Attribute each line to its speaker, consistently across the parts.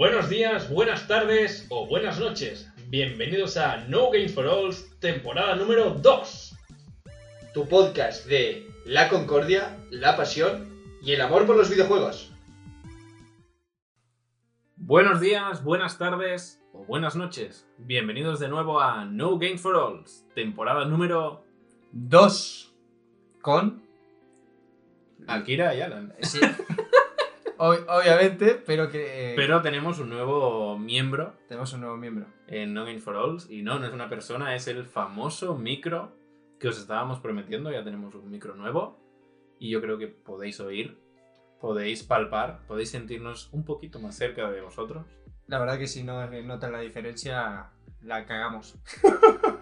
Speaker 1: Buenos días, buenas tardes o buenas noches. Bienvenidos a No Games for All, temporada número 2.
Speaker 2: Tu podcast de la concordia, la pasión y el amor por los videojuegos.
Speaker 1: Buenos días, buenas tardes o buenas noches. Bienvenidos de nuevo a No Games for All, temporada número
Speaker 3: Dos con.
Speaker 1: Akira y Alan.
Speaker 3: Sí. Ob- obviamente, pero que. eh,
Speaker 1: Pero tenemos un nuevo miembro
Speaker 3: Tenemos un nuevo miembro.
Speaker 1: en No Games for All y no, no es una persona, es el famoso micro que os estábamos prometiendo. Ya tenemos un micro nuevo y yo creo que podéis oír, podéis palpar, podéis sentirnos un poquito más cerca de vosotros.
Speaker 3: La verdad que si no notan la diferencia, la cagamos.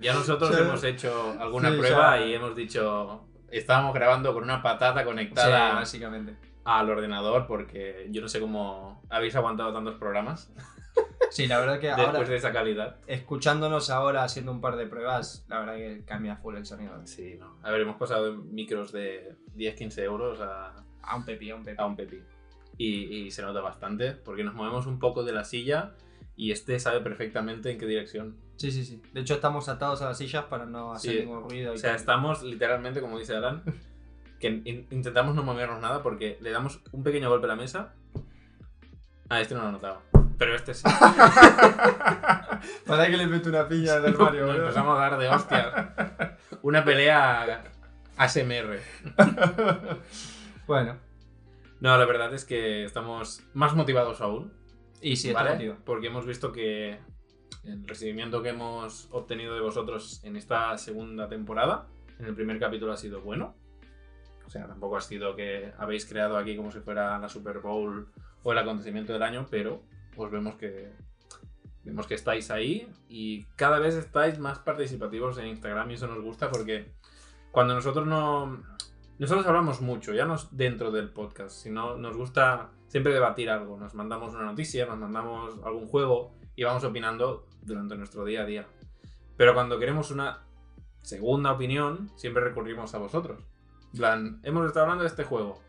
Speaker 1: Ya nosotros
Speaker 3: Sí.
Speaker 1: hemos hecho alguna
Speaker 3: Sí,
Speaker 1: prueba y hemos dicho, estábamos grabando con una patata
Speaker 3: Sí,
Speaker 1: conectada
Speaker 3: básicamente.
Speaker 1: Al ordenador porque yo no sé cómo habéis aguantado tantos programas
Speaker 3: Sí, la verdad que ahora,
Speaker 1: después de esa calidad.
Speaker 3: escuchándonos ahora haciendo un par de pruebas, la verdad que cambia full el sonido.
Speaker 1: Sí, no. A ver, hemos pasado de micros de 10-15 euros a,
Speaker 3: A un pepi, a un pepi.
Speaker 1: a un pepi. Y, y se nota bastante porque nos movemos un poco de la silla y este sabe perfectamente en qué dirección.
Speaker 3: Sí, sí, sí. De hecho, estamos atados a las sillas para no hacer
Speaker 1: Sí.
Speaker 3: ningún ruido. y
Speaker 1: O sea,
Speaker 3: tal.
Speaker 1: estamos literalmente, como dice Alan, que in- intentamos no movernos nada porque le damos un pequeño golpe a la mesa. Ah, este no lo he notado. Pero este sí.
Speaker 3: Para que le mete una piña del Mario,
Speaker 1: Nos empezamos a dar de hostias. Una pelea ASMR.
Speaker 3: Bueno,
Speaker 1: No, la verdad es que estamos más motivados aún.
Speaker 3: y sí,
Speaker 1: ¿vale?
Speaker 3: motivo.
Speaker 1: Porque hemos visto que el recibimiento que hemos obtenido de vosotros en esta segunda temporada, en el primer capítulo ha sido bueno. Sea, tampoco ha sido que habéis creado aquí como si fuera la Super Bowl o el acontecimiento del año, pero pues vemos que vemos que estáis ahí y cada vez estáis más participativos en Instagram y eso nos gusta porque cuando nosotros no nosotros hablamos mucho, ya no dentro del podcast, sino nos gusta siempre debatir algo. Nos mandamos una noticia, nos mandamos algún juego y vamos opinando durante nuestro día a día. Pero cuando queremos una segunda opinión, siempre recurrimos a vosotros. Plan, hemos estado hablando de este juego.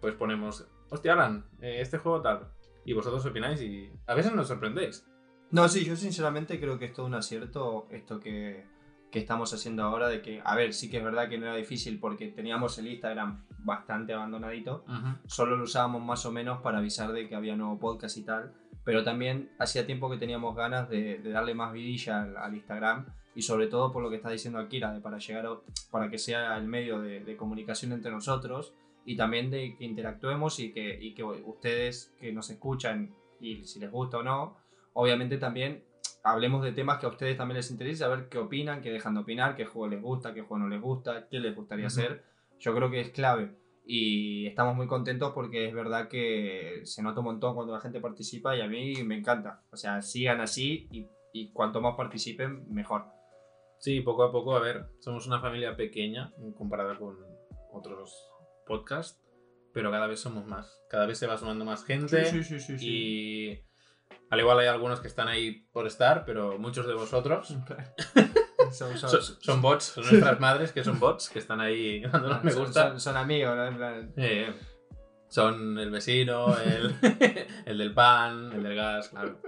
Speaker 1: Pues ponemos, hostia, Alan, eh, este juego tal. Y vosotros opináis y a veces nos sorprendéis.
Speaker 3: No, sí, yo sinceramente creo que es todo un acierto esto que, que estamos haciendo ahora de que, a ver, sí que es verdad que no era difícil porque teníamos el Instagram bastante abandonadito, solo lo usábamos más o menos para avisar de que había nuevo podcast y tal, pero también hacía tiempo que teníamos ganas de, de darle más vidilla al, al Instagram y sobre todo por lo que está diciendo Akira, de para llegar a- para que sea el medio de, de comunicación entre nosotros y también de que interactuemos y que, y que ustedes que nos escuchan y si les gusta o no, obviamente también hablemos de temas que a ustedes también les interesa, a ver qué opinan, qué dejan de opinar, qué juego les gusta, qué juego no les gusta, qué les gustaría
Speaker 1: Ujú.
Speaker 3: hacer. Yo creo que es clave y estamos muy contentos porque es verdad que se nota un montón cuando la gente participa y a mí me encanta. O sea, sigan así y, y cuanto más participen, mejor.
Speaker 1: Sí, poco a poco, a ver, somos una familia pequeña comparada con otros podcasts, pero cada vez somos más. Cada vez se va sumando más gente.
Speaker 3: sí, sí,
Speaker 1: Y al igual hay algunos que están ahí por estar, pero muchos de vosotros
Speaker 3: son,
Speaker 1: son, son bots, son nuestras madres que son bots, que están ahí dándonos me
Speaker 3: son-
Speaker 1: gusta.
Speaker 3: son- son amigos, ¿no? En plan,
Speaker 1: Eh, son el vecino, el, el del pan, el del gas, claro.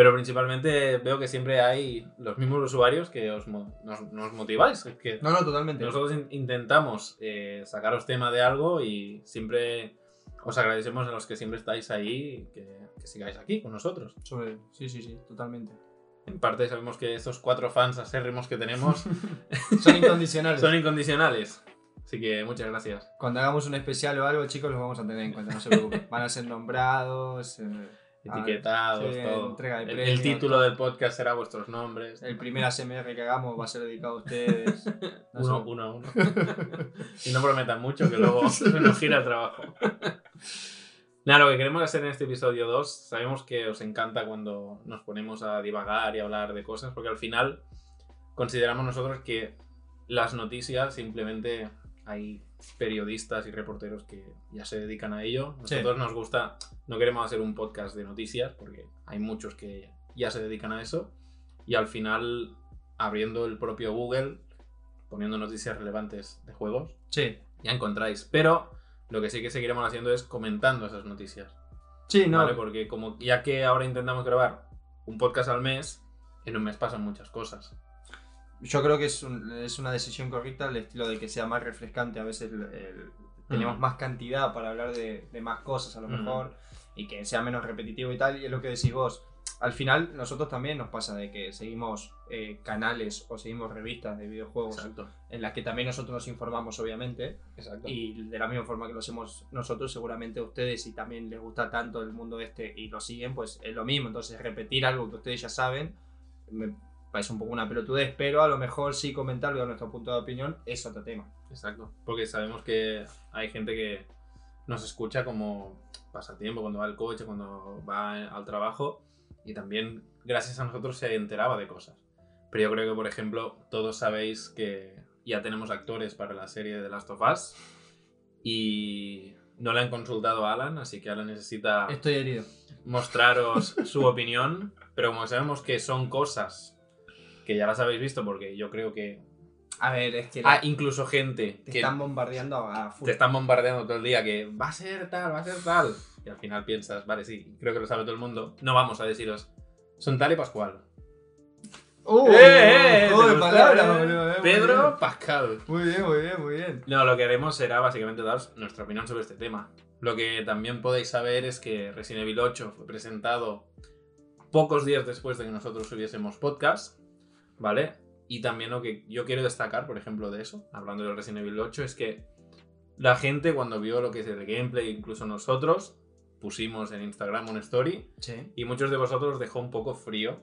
Speaker 1: Pero principalmente veo que siempre hay los mismos usuarios que os, nos, nos motiváis. Es que
Speaker 3: No, no, totalmente.
Speaker 1: nosotros in- intentamos eh, sacaros tema de algo y siempre os agradecemos a los que siempre estáis ahí que, que sigáis aquí con nosotros.
Speaker 3: Sobre- Sí, sí, sí, totalmente.
Speaker 1: En parte sabemos que estos cuatro fans acérrimos que tenemos
Speaker 3: Son incondicionales.
Speaker 1: son incondicionales. Así que muchas gracias.
Speaker 3: Cuando hagamos un especial o algo, chicos, los vamos a tener en cuenta, no se preocupen. Van a ser nombrados. eh,
Speaker 1: Etiquetados,
Speaker 3: sí,
Speaker 1: todo.
Speaker 3: entrega de
Speaker 1: El- título
Speaker 3: todo.
Speaker 1: del podcast será vuestros nombres.
Speaker 3: el primer ASMR que hagamos va a ser dedicado a ustedes. No
Speaker 1: Uno, uno a uno. y no prometan mucho que luego se nos gira el trabajo. Nada, lo que queremos hacer en este episodio 2, sabemos que os encanta cuando nos ponemos a divagar y hablar de cosas, porque al final consideramos nosotros que las noticias simplemente hay periodistas y reporteros que ya se dedican a ello.
Speaker 3: Sí.
Speaker 1: Nosotros nos gusta, no queremos hacer un podcast de noticias, porque hay muchos que ya se dedican a eso, y al final abriendo el propio Google, poniendo noticias relevantes de juegos,
Speaker 3: Sí,
Speaker 1: ya encontráis. Pero lo que sí que seguiremos haciendo es comentando esas noticias.
Speaker 3: Sí, no.
Speaker 1: ¿vale? Porque como ya que ahora intentamos grabar un podcast al mes, en un mes pasan muchas cosas.
Speaker 3: Yo creo que es, un- es una decisión correcta el estilo de que sea más refrescante. A veces el- el- tenemos
Speaker 1: Mm.
Speaker 3: más cantidad para hablar de, de más cosas a lo
Speaker 1: Mm.
Speaker 3: mejor y que sea menos repetitivo y tal. Y es lo que decís vos. Al final, nosotros también nos pasa de que seguimos eh, canales o seguimos revistas de videojuegos
Speaker 1: Exacto.
Speaker 3: en las que también nosotros nos informamos, obviamente.
Speaker 1: Exacto.
Speaker 3: Y de la misma forma que lo hacemos nosotros, seguramente a ustedes, si también les gusta tanto el mundo este y lo siguen, pues es lo mismo. Entonces, repetir algo que ustedes ya saben me parece un poco una pelotudez, pero a lo mejor sí comentarlo a nuestro punto de opinión es otro tema.
Speaker 1: Exacto. Porque sabemos que hay gente que nos escucha como pasatiempo, cuando va al coche, cuando va al trabajo. Y también, gracias a nosotros, se enteraba de cosas. Pero yo creo que, por ejemplo, todos sabéis que ya tenemos actores para la serie de The Last of Us. Y no le han consultado a Alan, así que Alan necesita
Speaker 3: Estoy herido.
Speaker 1: mostraros su opinión. Pero como sabemos que son cosas que ya las habéis visto, porque yo creo que
Speaker 3: A ver, es que
Speaker 1: hay incluso gente
Speaker 3: te
Speaker 1: que
Speaker 3: están bombardeando a full.
Speaker 1: te están bombardeando todo el día que va a ser tal, va a ser tal. Y al final piensas, vale, sí, creo que lo sabe todo el mundo. No vamos a deciros, son tal y Pascual.
Speaker 3: ¡Uh!
Speaker 1: ¡Eh, eh!
Speaker 3: juego
Speaker 1: ¿te
Speaker 3: de
Speaker 1: gusta,
Speaker 3: palabras,
Speaker 1: eh?
Speaker 3: eh,
Speaker 1: Pedro. Pascal.
Speaker 3: Muy bien, muy bien, muy bien.
Speaker 1: No, lo que haremos será básicamente daros nuestra opinión sobre este tema. Lo que también podéis saber es que Resident Evil 8 fue presentado pocos días después de que nosotros subiésemos podcast, ¿vale? Y también lo que yo quiero destacar, por ejemplo, de eso, hablando del Resident Evil 8, es que la gente cuando vio lo que es el gameplay, incluso nosotros, pusimos en Instagram una story
Speaker 3: Sí.
Speaker 1: y muchos de vosotros dejó un poco frío.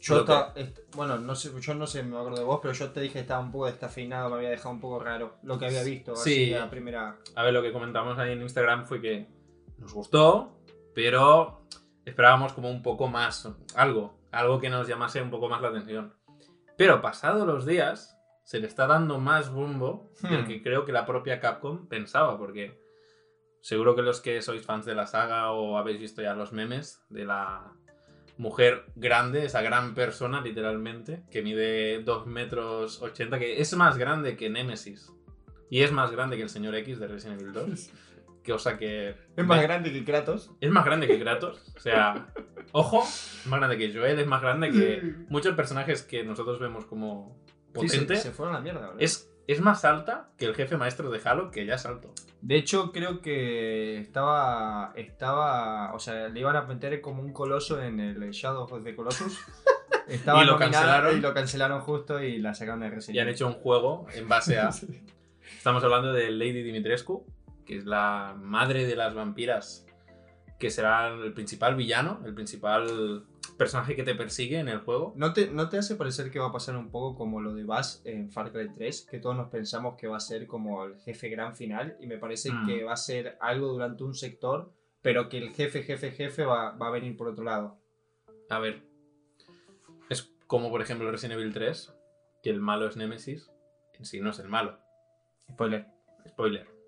Speaker 3: Yo
Speaker 1: que-
Speaker 3: bueno, no sé, yo no sé, me acuerdo de vos, pero yo te dije que estaba un poco descafeinado, me había dejado un poco raro lo que había visto
Speaker 1: Sí.
Speaker 3: así a primera.
Speaker 1: A ver, lo que comentamos ahí en Instagram fue que nos gustó, pero esperábamos como un poco más, algo, algo que nos llamase un poco más la atención. Pero pasados los días, se le está dando más bombo del
Speaker 3: Hmm.
Speaker 1: que creo que la propia Capcom pensaba, porque seguro que los que sois fans de la saga o habéis visto ya los memes de la mujer grande, esa gran persona literalmente, que mide 2 metros 80, que es más grande que Nemesis. Y es más grande que el señor X de Resident Evil 2. Cosa que...
Speaker 3: Es más grande que Kratos.
Speaker 1: Es más grande que Kratos. O sea, ojo, es más grande que Joel, es más grande que muchos personajes que nosotros vemos como
Speaker 3: Sí, se- fueron a la mierda,
Speaker 1: es, es más alta que el jefe maestro de Halo, que ya es alto.
Speaker 3: De hecho, creo que estaba. Estaba. O sea, le iban a meter como un coloso en el Shadow of the Colossus. Estaba
Speaker 1: Y lo cancelaron.
Speaker 3: Y lo cancelaron justo y la sacaron de Resident
Speaker 1: Y han hecho un juego en base a... Estamos hablando de Lady Dimitrescu, que es la madre de las vampiras, que será el principal villano, el principal personaje que te persigue en el juego.
Speaker 3: ¿No te, ¿No te hace parecer que va a pasar un poco como lo de Bass en Far Cry 3? Que todos nos pensamos que va a ser como el jefe gran final y me parece
Speaker 1: Mm.
Speaker 3: que va a ser algo durante un sector, pero que el jefe, jefe, jefe va, va a venir por otro lado.
Speaker 1: A ver, es como por ejemplo Resident Evil 3, que el malo es Nemesis, en sí no es el malo.
Speaker 3: Spoiler.
Speaker 1: Spoiler.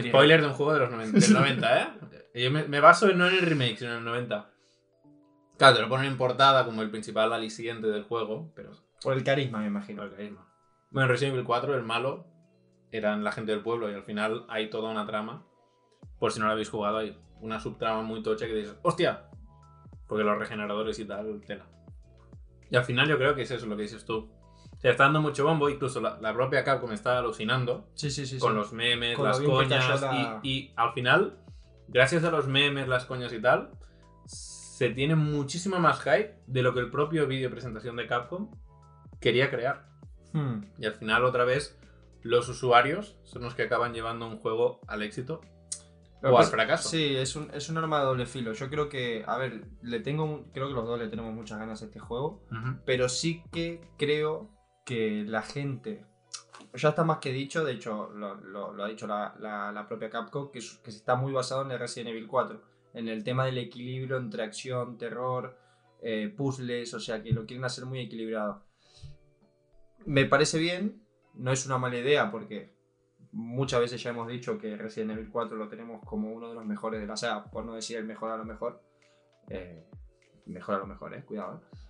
Speaker 1: Spoiler de un juego de los 90, del 90, ¿eh? Yo me, me baso no en el remake, sino en el 90. Claro, te lo ponen en portada como el principal aliciente del juego, pero
Speaker 3: Por el carisma, me imagino.
Speaker 1: No, el carisma. Bueno, en Resident Evil 4 el malo eran la gente del pueblo y al final hay toda una trama. Por si no lo habéis jugado, hay una subtrama muy tocha que dices, ¡hostia! Porque los regeneradores y tal, tela. Y al final yo creo que es eso lo que dices tú. O sea, está dando mucho bombo, incluso la, la propia Capcom está alucinando
Speaker 3: Sí, sí, sí.
Speaker 1: con los memes,
Speaker 3: Con
Speaker 1: las coñas.
Speaker 3: la-
Speaker 1: Y, y al final, gracias a los memes, las coñas y tal, se tiene muchísimo más hype de lo que el propio vídeo presentación de Capcom quería crear.
Speaker 3: Hmm.
Speaker 1: Y al final, otra vez, los usuarios son los que acaban llevando un juego al éxito o al fracaso.
Speaker 3: Sí, es un, es un arma de doble filo. Yo creo que, a ver, le tengo, creo que los dos le tenemos muchas ganas a este juego, pero sí que creo que la gente, ya está más que dicho, de hecho lo, ha dicho la, propia Capcom, que, que está muy basado en el Resident Evil 4, en el tema del equilibrio entre acción, terror, eh, puzzles, o sea que lo quieren hacer muy equilibrado. Me parece bien, no es una mala idea porque muchas veces ya hemos dicho que Resident Evil 4 lo tenemos como uno de los mejores de la saga, por no decir el mejor a lo mejor. Eh, mejor a lo mejor, eh, cuidado. eh.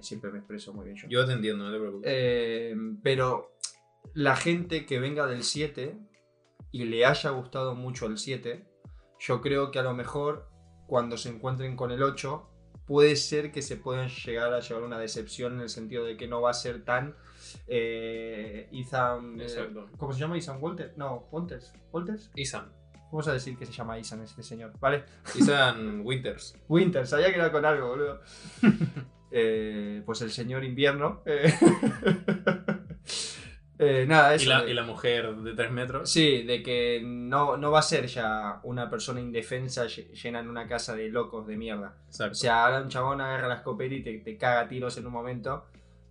Speaker 3: Siempre me expreso muy bien yo.
Speaker 1: Yo te entiendo, no te preocupes.
Speaker 3: Eh, pero la gente que venga del 7 y le haya gustado mucho el 7, yo creo que a lo mejor cuando se encuentren con el 8, puede ser que se puedan llegar a llevar una decepción en el sentido de que no va a ser tan eh, Ethan... eh,
Speaker 1: Exacto.
Speaker 3: ¿Cómo se llama? Ethan Walter? No, Walters. ¿Walters?
Speaker 1: Isan.
Speaker 3: Vamos a decir que se llama Ethan este señor, ¿vale?
Speaker 1: Isan Winters.
Speaker 3: Winter, sabía que era con algo, boludo. Eh, pues el señor invierno. eh, eh, nada,
Speaker 1: Y
Speaker 3: eso.
Speaker 1: la,
Speaker 3: de-
Speaker 1: y la mujer de 3 metros.
Speaker 3: Sí, de que no, no va a ser ya una persona indefensa lle- llena en una casa de locos de mierda.
Speaker 1: Exacto.
Speaker 3: O sea, ahora un chabón agarra la escopeta y te, te caga a tiros en un momento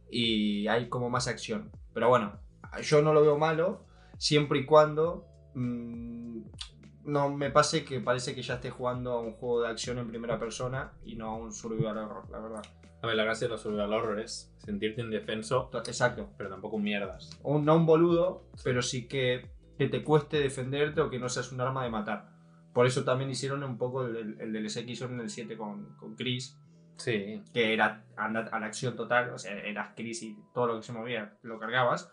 Speaker 3: y hay como más acción. Pero bueno, yo no lo veo malo siempre y cuando mm, no me pase que parece que ya esté jugando a un juego de acción en primera persona y no a un survival horror, la verdad.
Speaker 1: A ver, la gracia de los survival horror es sentirte indefenso,
Speaker 3: To- Exacto.
Speaker 1: pero tampoco mierdas.
Speaker 3: Un- no un boludo, pero sí que, que te cueste defenderte o que no seas un arma de matar. Por eso también hicieron un poco el, el, DLC que hicieron en el 7 con, con Chris,
Speaker 1: Sí.
Speaker 3: que era a la, a la acción total, o sea, eras Chris y todo lo que se movía lo cargabas.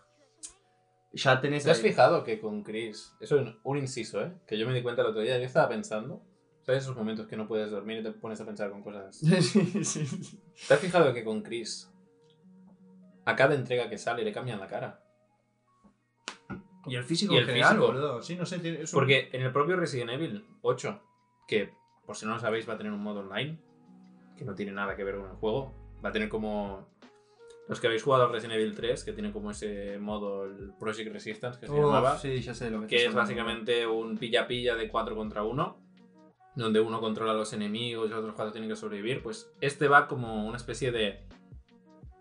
Speaker 3: Ya tenés...
Speaker 1: ¿Te has
Speaker 3: ahí-
Speaker 1: fijado que con Chris, eso es un inciso, ¿eh? Que yo me di cuenta el otro día, yo estaba pensando, ¿sabes esos momentos que no puedes dormir y te pones a pensar con cosas?
Speaker 3: sí, sí.
Speaker 1: ¿Te has fijado que con Chris, a cada entrega que sale le cambian la cara?
Speaker 3: Y el físico
Speaker 1: Y
Speaker 3: en
Speaker 1: el
Speaker 3: general,
Speaker 1: físico.
Speaker 3: boludo. Sí, no sé, tiene- es un-
Speaker 1: Porque en el propio Resident Evil 8, que por si no lo sabéis va a tener un modo online, que no tiene nada que ver con el juego, va a tener como... Los que habéis jugado al Resident Evil 3, que tiene como ese modo, el Project Resistance, que se
Speaker 3: Uf,
Speaker 1: llamaba,
Speaker 3: sí, ya sé lo que
Speaker 1: que
Speaker 3: estás
Speaker 1: es
Speaker 3: hablando.
Speaker 1: básicamente un pilla-pilla de 4 contra 1, donde uno controla a los enemigos y los otros cuatro tienen que sobrevivir. Pues este va como una especie de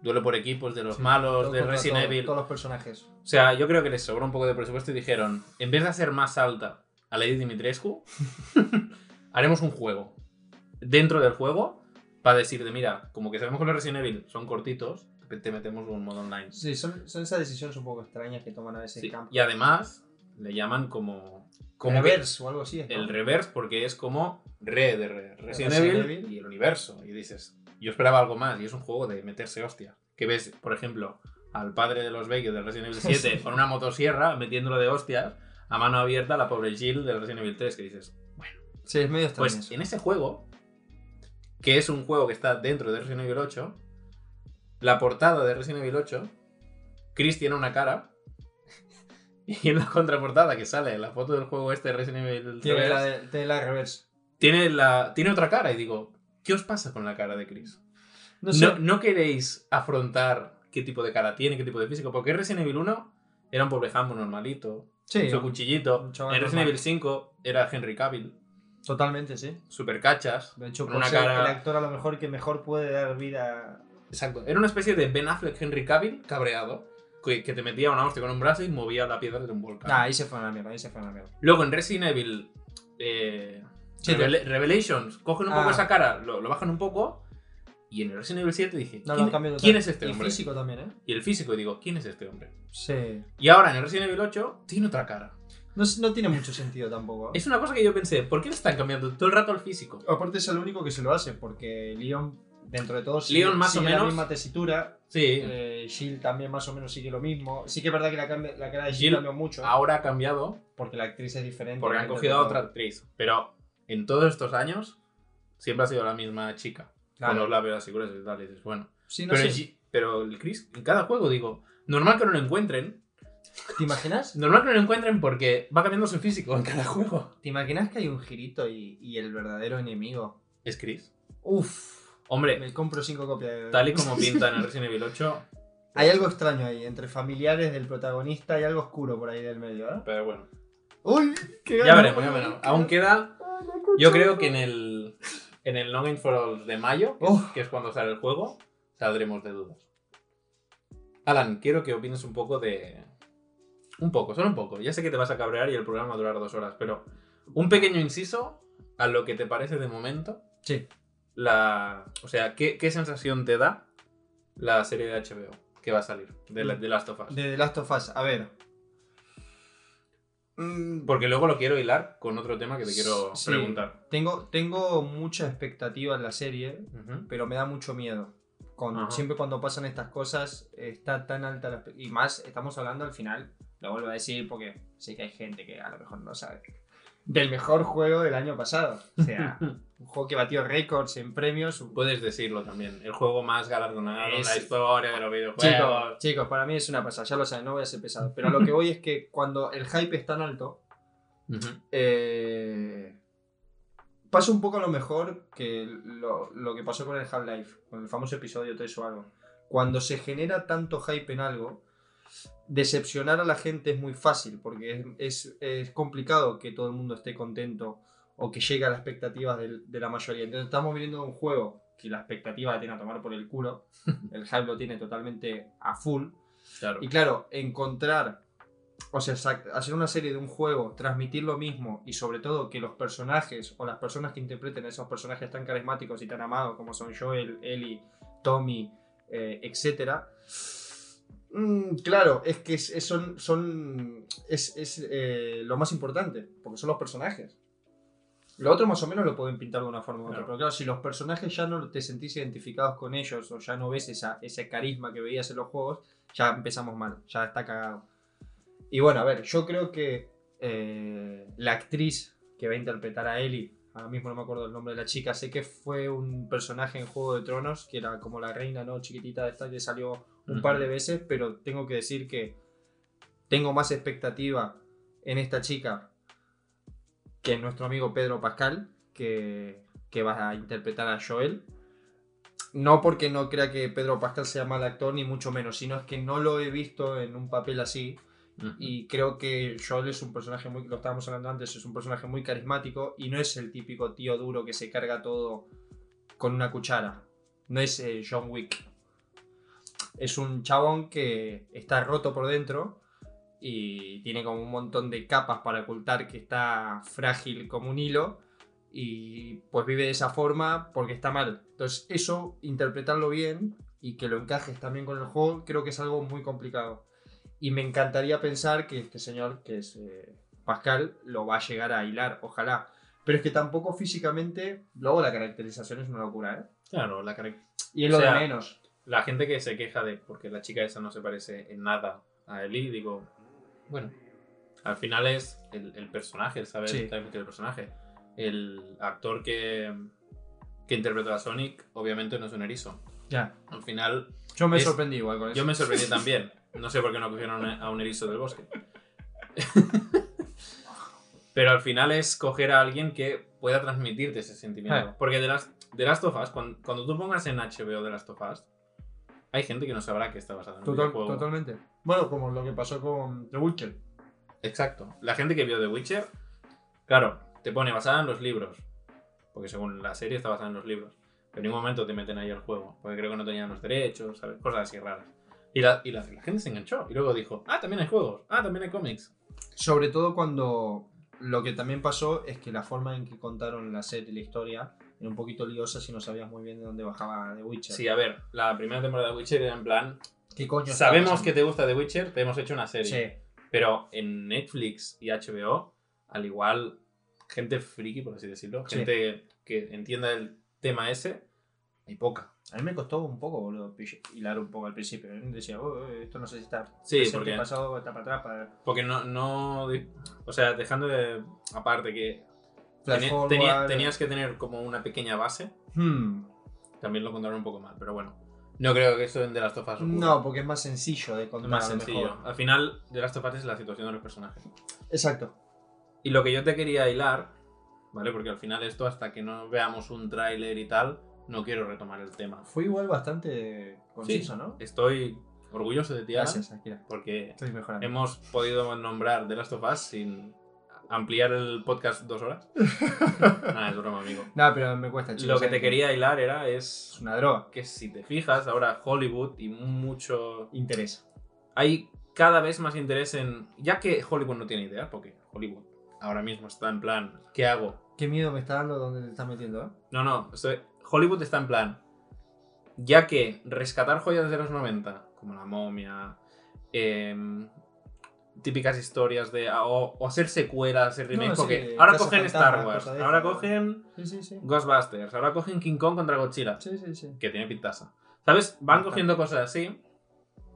Speaker 1: duelo por equipos de los
Speaker 3: Sí,
Speaker 1: malos, de Resident
Speaker 3: todo,
Speaker 1: Evil.
Speaker 3: Todos los personajes.
Speaker 1: O sea, yo creo que les sobró un poco de presupuesto y dijeron, en vez de hacer más alta a Lady Dimitrescu, haremos un juego. Dentro del juego, para decirte, mira, como que sabemos que los Resident Evil son cortitos, te metemos un modo online.
Speaker 3: Sí, son, son esas decisiones un poco extrañas que toman a veces
Speaker 1: Sí,
Speaker 3: campo.
Speaker 1: Y además, le llaman como... como
Speaker 3: Reverse o algo así. ¿no?
Speaker 1: el reverse porque es como re de re- Resident,
Speaker 3: Resident
Speaker 1: Evil,
Speaker 3: Evil.
Speaker 1: y el universo. Y dices, yo esperaba algo más y es un juego de meterse hostia. Que ves, por ejemplo, al padre de los Baker del Resident Evil 7 con una motosierra metiéndolo de hostias a mano abierta a la pobre Jill del Resident Evil 3 que dices, bueno,
Speaker 3: Sí, es medio extraño.
Speaker 1: pues
Speaker 3: eso.
Speaker 1: en ese juego, que es un juego que está dentro de Resident Evil 8, la portada de Resident Evil 8, Chris tiene una cara y en la contraportada que sale la foto del juego este de Resident Evil 3
Speaker 3: Tiene la, de- tiene la reverse.
Speaker 1: tiene, la, tiene otra cara y digo, ¿qué os pasa con la cara de Chris?
Speaker 3: No sé.
Speaker 1: No, no queréis afrontar qué tipo de cara tiene, qué tipo de físico, porque Resident Evil 1 era un pobre jambo normalito,
Speaker 3: sí,
Speaker 1: su cuchillito. En Resident. Evil 5 era Henry Cavill,
Speaker 3: totalmente, sí.
Speaker 1: super cachas.
Speaker 3: De hecho,
Speaker 1: Con una cara-
Speaker 3: el actor a lo mejor que mejor puede dar vida.
Speaker 1: Exacto. Era una especie de Ben Affleck Henry Cavill cabreado, que, que te metía una hostia con un brazo y movía la piedra de un volcán.
Speaker 3: Nah, ahí se fue a la mierda, ahí se fue a la mierda.
Speaker 1: Luego en Resident Evil eh,
Speaker 3: Sí,
Speaker 1: Revela- Revelations cogen un poco
Speaker 3: Ah.
Speaker 1: esa cara, lo, lo bajan un poco. Y en el Resident Evil 7 dije,
Speaker 3: No,
Speaker 1: ¿quién,
Speaker 3: no,
Speaker 1: quién es este
Speaker 3: Y
Speaker 1: hombre?
Speaker 3: físico también, ¿eh?
Speaker 1: Y el físico, y digo, ¿quién es este hombre?
Speaker 3: Sí.
Speaker 1: Y ahora en el Resident Evil 8 tiene otra cara.
Speaker 3: No, no tiene mucho sentido tampoco. ¿eh?
Speaker 1: Es una cosa que yo pensé, ¿por qué le están cambiando todo el rato al físico?
Speaker 3: Aparte es el único que se lo hace, porque Leon, dentro de todo,
Speaker 1: Leon más o
Speaker 3: sigue la
Speaker 1: menos-
Speaker 3: misma tesitura.
Speaker 1: Sí,
Speaker 3: Eh, Jill también más o menos sigue lo mismo. Sí que es verdad que la, la cara de Jill cambió mucho,
Speaker 1: ahora ha cambiado
Speaker 3: porque la actriz es diferente.
Speaker 1: porque han cogido a otra actriz. Pero en todos estos años siempre ha sido la misma chica.
Speaker 3: Claro.
Speaker 1: Con los labios así gruesos y tal. Y dices, bueno.
Speaker 3: Sí, no
Speaker 1: pero, pero el Chris, en cada juego digo, normal que no lo encuentren.
Speaker 3: ¿Te imaginas?
Speaker 1: Normal que no lo encuentren porque va cambiando su físico en cada juego.
Speaker 3: ¿Te imaginas que hay un girito y, y el verdadero enemigo?
Speaker 1: Es Chris.
Speaker 3: Uf,
Speaker 1: Hombre,
Speaker 3: me compro cinco copias.
Speaker 1: tal y como pinta en el Resident Evil 8.
Speaker 3: Hay algo extraño ahí, entre familiares del protagonista hay algo oscuro por ahí del medio, ¿eh?
Speaker 1: Pero bueno.
Speaker 3: ¡Uy! ¡Qué
Speaker 1: Ya veremos, ya veremos. Aún queda. Yo creo que en el. En el No Game for All de mayo, que es, que es cuando sale el juego, saldremos de dudas. Alan, quiero que opines un poco de. Un poco, solo un poco. Ya sé que te vas a cabrear y el programa va a durar dos horas, pero. Un pequeño inciso a lo que te parece de momento.
Speaker 3: Sí.
Speaker 1: La. O sea, ¿qué, qué sensación te da la serie de HBO que va a salir? De, la- de Last of Us.
Speaker 3: De The Last of Us, a ver. Mm,
Speaker 1: Porque luego lo quiero hilar con otro tema que te quiero
Speaker 3: Sí.
Speaker 1: preguntar.
Speaker 3: Tengo, tengo mucha expectativa en la serie, pero me da mucho miedo. Con, siempre cuando pasan estas cosas está tan alta la... Y más, estamos hablando al final, lo vuelvo a decir porque sé que hay gente que a lo mejor no sabe. Del mejor juego del año pasado. O sea, un juego que batió récords en premios.
Speaker 1: Puedes decirlo también. El juego más galardonado en
Speaker 3: Es-
Speaker 1: la historia de los videojuegos.
Speaker 3: Chicos, chicos, para mí es una pasada, ya lo saben, no voy a ser pesado. Pero a lo que voy es que cuando el hype es tan alto, eh, pasa un poco a lo mejor que lo, lo que pasó con el Half-Life, con el famoso episodio 3 o algo. Cuando se genera tanto hype en algo, decepcionar a la gente es muy fácil, porque es, es- es complicado que todo el mundo esté contento o que llegue a las expectativas de, la mayoría. Entonces estamos viendo un juego que la expectativa la tiene a tomar por el culo, el hype lo tiene totalmente a full,
Speaker 1: Claro.
Speaker 3: y claro, encontrar, o sea, hacer una serie de un juego, transmitir lo mismo y sobre todo que los personajes o las personas que interpreten a esos personajes tan carismáticos y tan amados como son Joel, Ellie, Tommy, eh, etcétera. Mm, claro, es que es, es- son, son, es, es, eh, lo más importante, porque son los personajes. Lo otro más o menos lo pueden pintar de una forma u otra,
Speaker 1: Claro.
Speaker 3: pero claro, si los personajes ya no te sentís identificados con ellos o ya no ves esa, ese carisma que veías en los juegos, ya empezamos mal, ya está cagado. Y bueno, a ver, yo creo que eh, la actriz que va a interpretar a Ellie, ahora mismo no me acuerdo el nombre de la chica, sé que fue un personaje en Juego de Tronos, que era como la reina, ¿no? Chiquitita esta que salió un par de veces, pero tengo que decir que tengo más expectativa en esta chica que en nuestro amigo Pedro Pascal, que, que va a interpretar a Joel. No porque no crea que Pedro Pascal sea mal actor, ni mucho menos, sino es que no lo he visto en un papel así. Y creo que Joel es un personaje muy, lo estábamos hablando antes, es un personaje muy carismático y no es el típico tío duro que se carga todo con una cuchara. No es eh, John Wick. Es un chabón que está roto por dentro y tiene como un montón de capas para ocultar que está frágil como un hilo y pues vive de esa forma porque está mal. Entonces eso, interpretarlo bien y que lo encajes también con el juego, creo que es algo muy complicado. Y me encantaría pensar que este señor, que es eh, Pascal, lo va a llegar a hilar, ojalá. Pero es que tampoco físicamente, luego la caracterización es una locura, ¿eh?
Speaker 1: Claro, la, carac-
Speaker 3: Y es
Speaker 1: O
Speaker 3: lo
Speaker 1: sea,
Speaker 3: de menos.
Speaker 1: La gente que se queja de porque la chica esa no se parece en nada a Ellie, digo, bueno, al final es el, el personaje, el saber
Speaker 3: Sí.
Speaker 1: el personaje. El actor que, que interpretó a Sonic, obviamente no es un erizo.
Speaker 3: Ya.
Speaker 1: Al final,
Speaker 3: Yo me
Speaker 1: Es-
Speaker 3: sorprendí igual con eso.
Speaker 1: yo me sorprendí también. No sé por qué no cogieron a un erizo del bosque. Pero al final es coger a alguien que pueda transmitirte ese sentimiento.
Speaker 3: Eh.
Speaker 1: Porque de las, de Last of Us, cuando, cuando tú pongas en HBO de Last of Us, hay gente que no sabrá que está basado en un
Speaker 3: Total-
Speaker 1: videojuego.
Speaker 3: totalmente. Bueno, como lo que pasó con The Witcher.
Speaker 1: Exacto. La gente que vio The Witcher, claro, te pone basada en los libros. Porque según la serie está basada en los libros. Pero en ningún momento te meten ahí al juego. Porque creo que no tenían los derechos, ¿sabes? Cosas así raras. Y la, y la, la gente se enganchó. Y luego dijo, ah, también hay juegos. Ah, también hay cómics.
Speaker 3: Sobre todo cuando lo que también pasó es que la forma en que contaron la serie y la historia era un poquito liosa si no sabías muy bien de dónde bajaba The Witcher.
Speaker 1: Sí, a ver, la primera temporada de Witcher era en plan,
Speaker 3: ¿Qué coño?
Speaker 1: sabemos que te gusta The Witcher, te hemos hecho una serie.
Speaker 3: Sí.
Speaker 1: Pero en Netflix y HBO, al igual, gente friki, por así decirlo,
Speaker 3: Sí.
Speaker 1: gente que entienda el tema ese, hay poca.
Speaker 3: A mí me costó un poco, boludo, hilar un poco al principio. Decía, "Oh, eh, esto no sé si está
Speaker 1: Sí,
Speaker 3: presente,
Speaker 1: porque-
Speaker 3: pasado, está para atrás, para...
Speaker 1: Porque no, no. O sea, dejando de. Aparte que. Tenía- tenías que tener como una pequeña base.
Speaker 3: Hmm.
Speaker 1: También lo contaron un poco mal, pero bueno. No creo que eso en The Last of Us ocurra.
Speaker 3: No, porque es más sencillo de
Speaker 1: es
Speaker 3: contar.
Speaker 1: más sencillo.
Speaker 3: mejor.
Speaker 1: Al final, The Last of Us es la situación de los personajes.
Speaker 3: Exacto.
Speaker 1: Y lo que yo te quería hilar, ¿vale? Porque al final esto, hasta que no veamos un tráiler y tal, no quiero retomar el tema.
Speaker 3: Fue igual bastante conciso,
Speaker 1: Sí.
Speaker 3: ¿no?
Speaker 1: Estoy orgulloso de ti, Alan,
Speaker 3: Gracias, Akira.
Speaker 1: porque
Speaker 3: Estoy mejorando.
Speaker 1: hemos podido nombrar The Last of Us sin ampliar el podcast dos horas. Nada, es broma, amigo.
Speaker 3: No, pero me cuesta, chicos.
Speaker 1: Lo que
Speaker 3: ¿sabes?
Speaker 1: te quería hilar era
Speaker 3: Es
Speaker 1: es
Speaker 3: una droga.
Speaker 1: que si te fijas ahora Hollywood y mucho
Speaker 3: Interesa.
Speaker 1: hay cada vez más interés en ya que Hollywood no tiene idea porque Hollywood ahora mismo está en plan ¿qué hago?
Speaker 3: Qué miedo me está dando donde te estás metiendo, ¿eh?
Speaker 1: No, no, estoy- Hollywood está en plan ya que rescatar joyas de los 90 como la momia em, típicas historias de o, o hacer secuelas, hacer remakes,
Speaker 3: No, sí,
Speaker 1: porque ahora cogen
Speaker 3: Fantasma,
Speaker 1: Star Wars, ahora cogen
Speaker 3: Sí, sí, sí.
Speaker 1: Ghostbusters, ahora cogen King Kong contra Godzilla.
Speaker 3: Sí, sí, sí.
Speaker 1: que tiene pintaza. ¿Sabes? Van
Speaker 3: Bastante.
Speaker 1: cogiendo cosas así.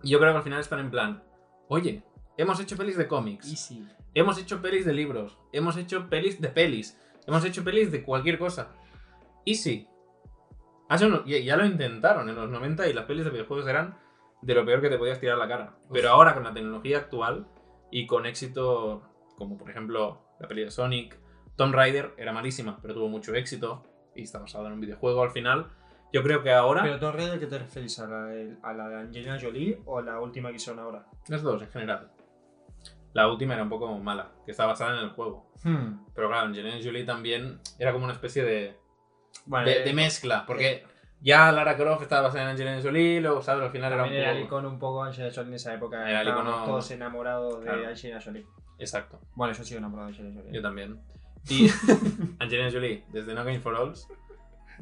Speaker 1: Y yo creo que al final están en plan, oye, hemos hecho pelis de cómics,
Speaker 3: Easy.
Speaker 1: hemos hecho pelis de libros, hemos hecho pelis de pelis, hemos hecho pelis de cualquier cosa. Easy. Hace uno- ya lo intentaron en los 90 y las pelis de videojuegos eran de lo peor que te podías tirar a la cara. Pero ahora con la tecnología actual y con éxito, como por ejemplo la peli de Sonic, Tomb Raider era malísima, pero tuvo mucho éxito y está basado en un videojuego al final. Yo creo que ahora,
Speaker 3: Pero Tomb Raider, ¿qué te referís? ¿A la, de, ¿A la de Angelina Jolie o a la última que hicieron ahora?
Speaker 1: las dos en general. La última era un poco mala, que está basada en el juego.
Speaker 3: Hmm.
Speaker 1: Pero claro, Angelina Jolie también era como una especie de,
Speaker 3: Bueno,
Speaker 1: de,
Speaker 3: eh,
Speaker 1: de mezcla, porque ya Lara Croft estaba basada en Angelina Jolie, luego, ¿sabes? Al final era un
Speaker 3: también era el
Speaker 1: poco...
Speaker 3: icono un poco Angelina Jolie en esa época.
Speaker 1: Era el icono-
Speaker 3: todos enamorados de
Speaker 1: Claro.
Speaker 3: Angelina Jolie.
Speaker 1: Exacto,
Speaker 3: Bueno, yo sigo enamorado de Angelina Jolie.
Speaker 1: yo también. Y Angelina Jolie, desde No Game for Alls,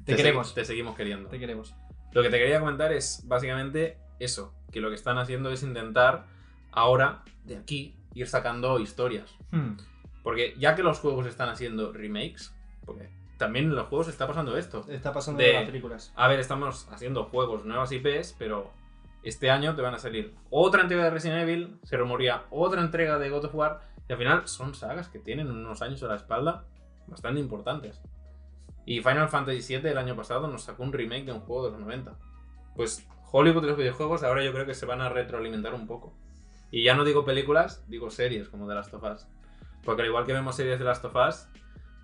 Speaker 3: Te
Speaker 1: se-
Speaker 3: queremos.
Speaker 1: te seguimos queriendo.
Speaker 3: Te queremos.
Speaker 1: Lo que te quería comentar es básicamente eso, que lo que están haciendo es intentar ahora, de aquí, ir sacando historias.
Speaker 3: Hmm.
Speaker 1: Porque ya que los juegos están haciendo remakes, porque también en los juegos está pasando esto.
Speaker 3: Está pasando
Speaker 1: De-
Speaker 3: de las películas.
Speaker 1: A ver, estamos haciendo juegos, nuevas IPs, pero este año te van a salir otra entrega de Resident Evil, se rumorea otra entrega de God of War, y al final son sagas que tienen unos años a la espalda bastante importantes. Y Final Fantasy VII el año pasado nos sacó un remake de un juego de los 90. Pues Hollywood y los videojuegos ahora yo creo que se van a retroalimentar un poco. Y ya no digo películas, digo series como The Last of Us. Porque al igual que vemos series de Last of Us,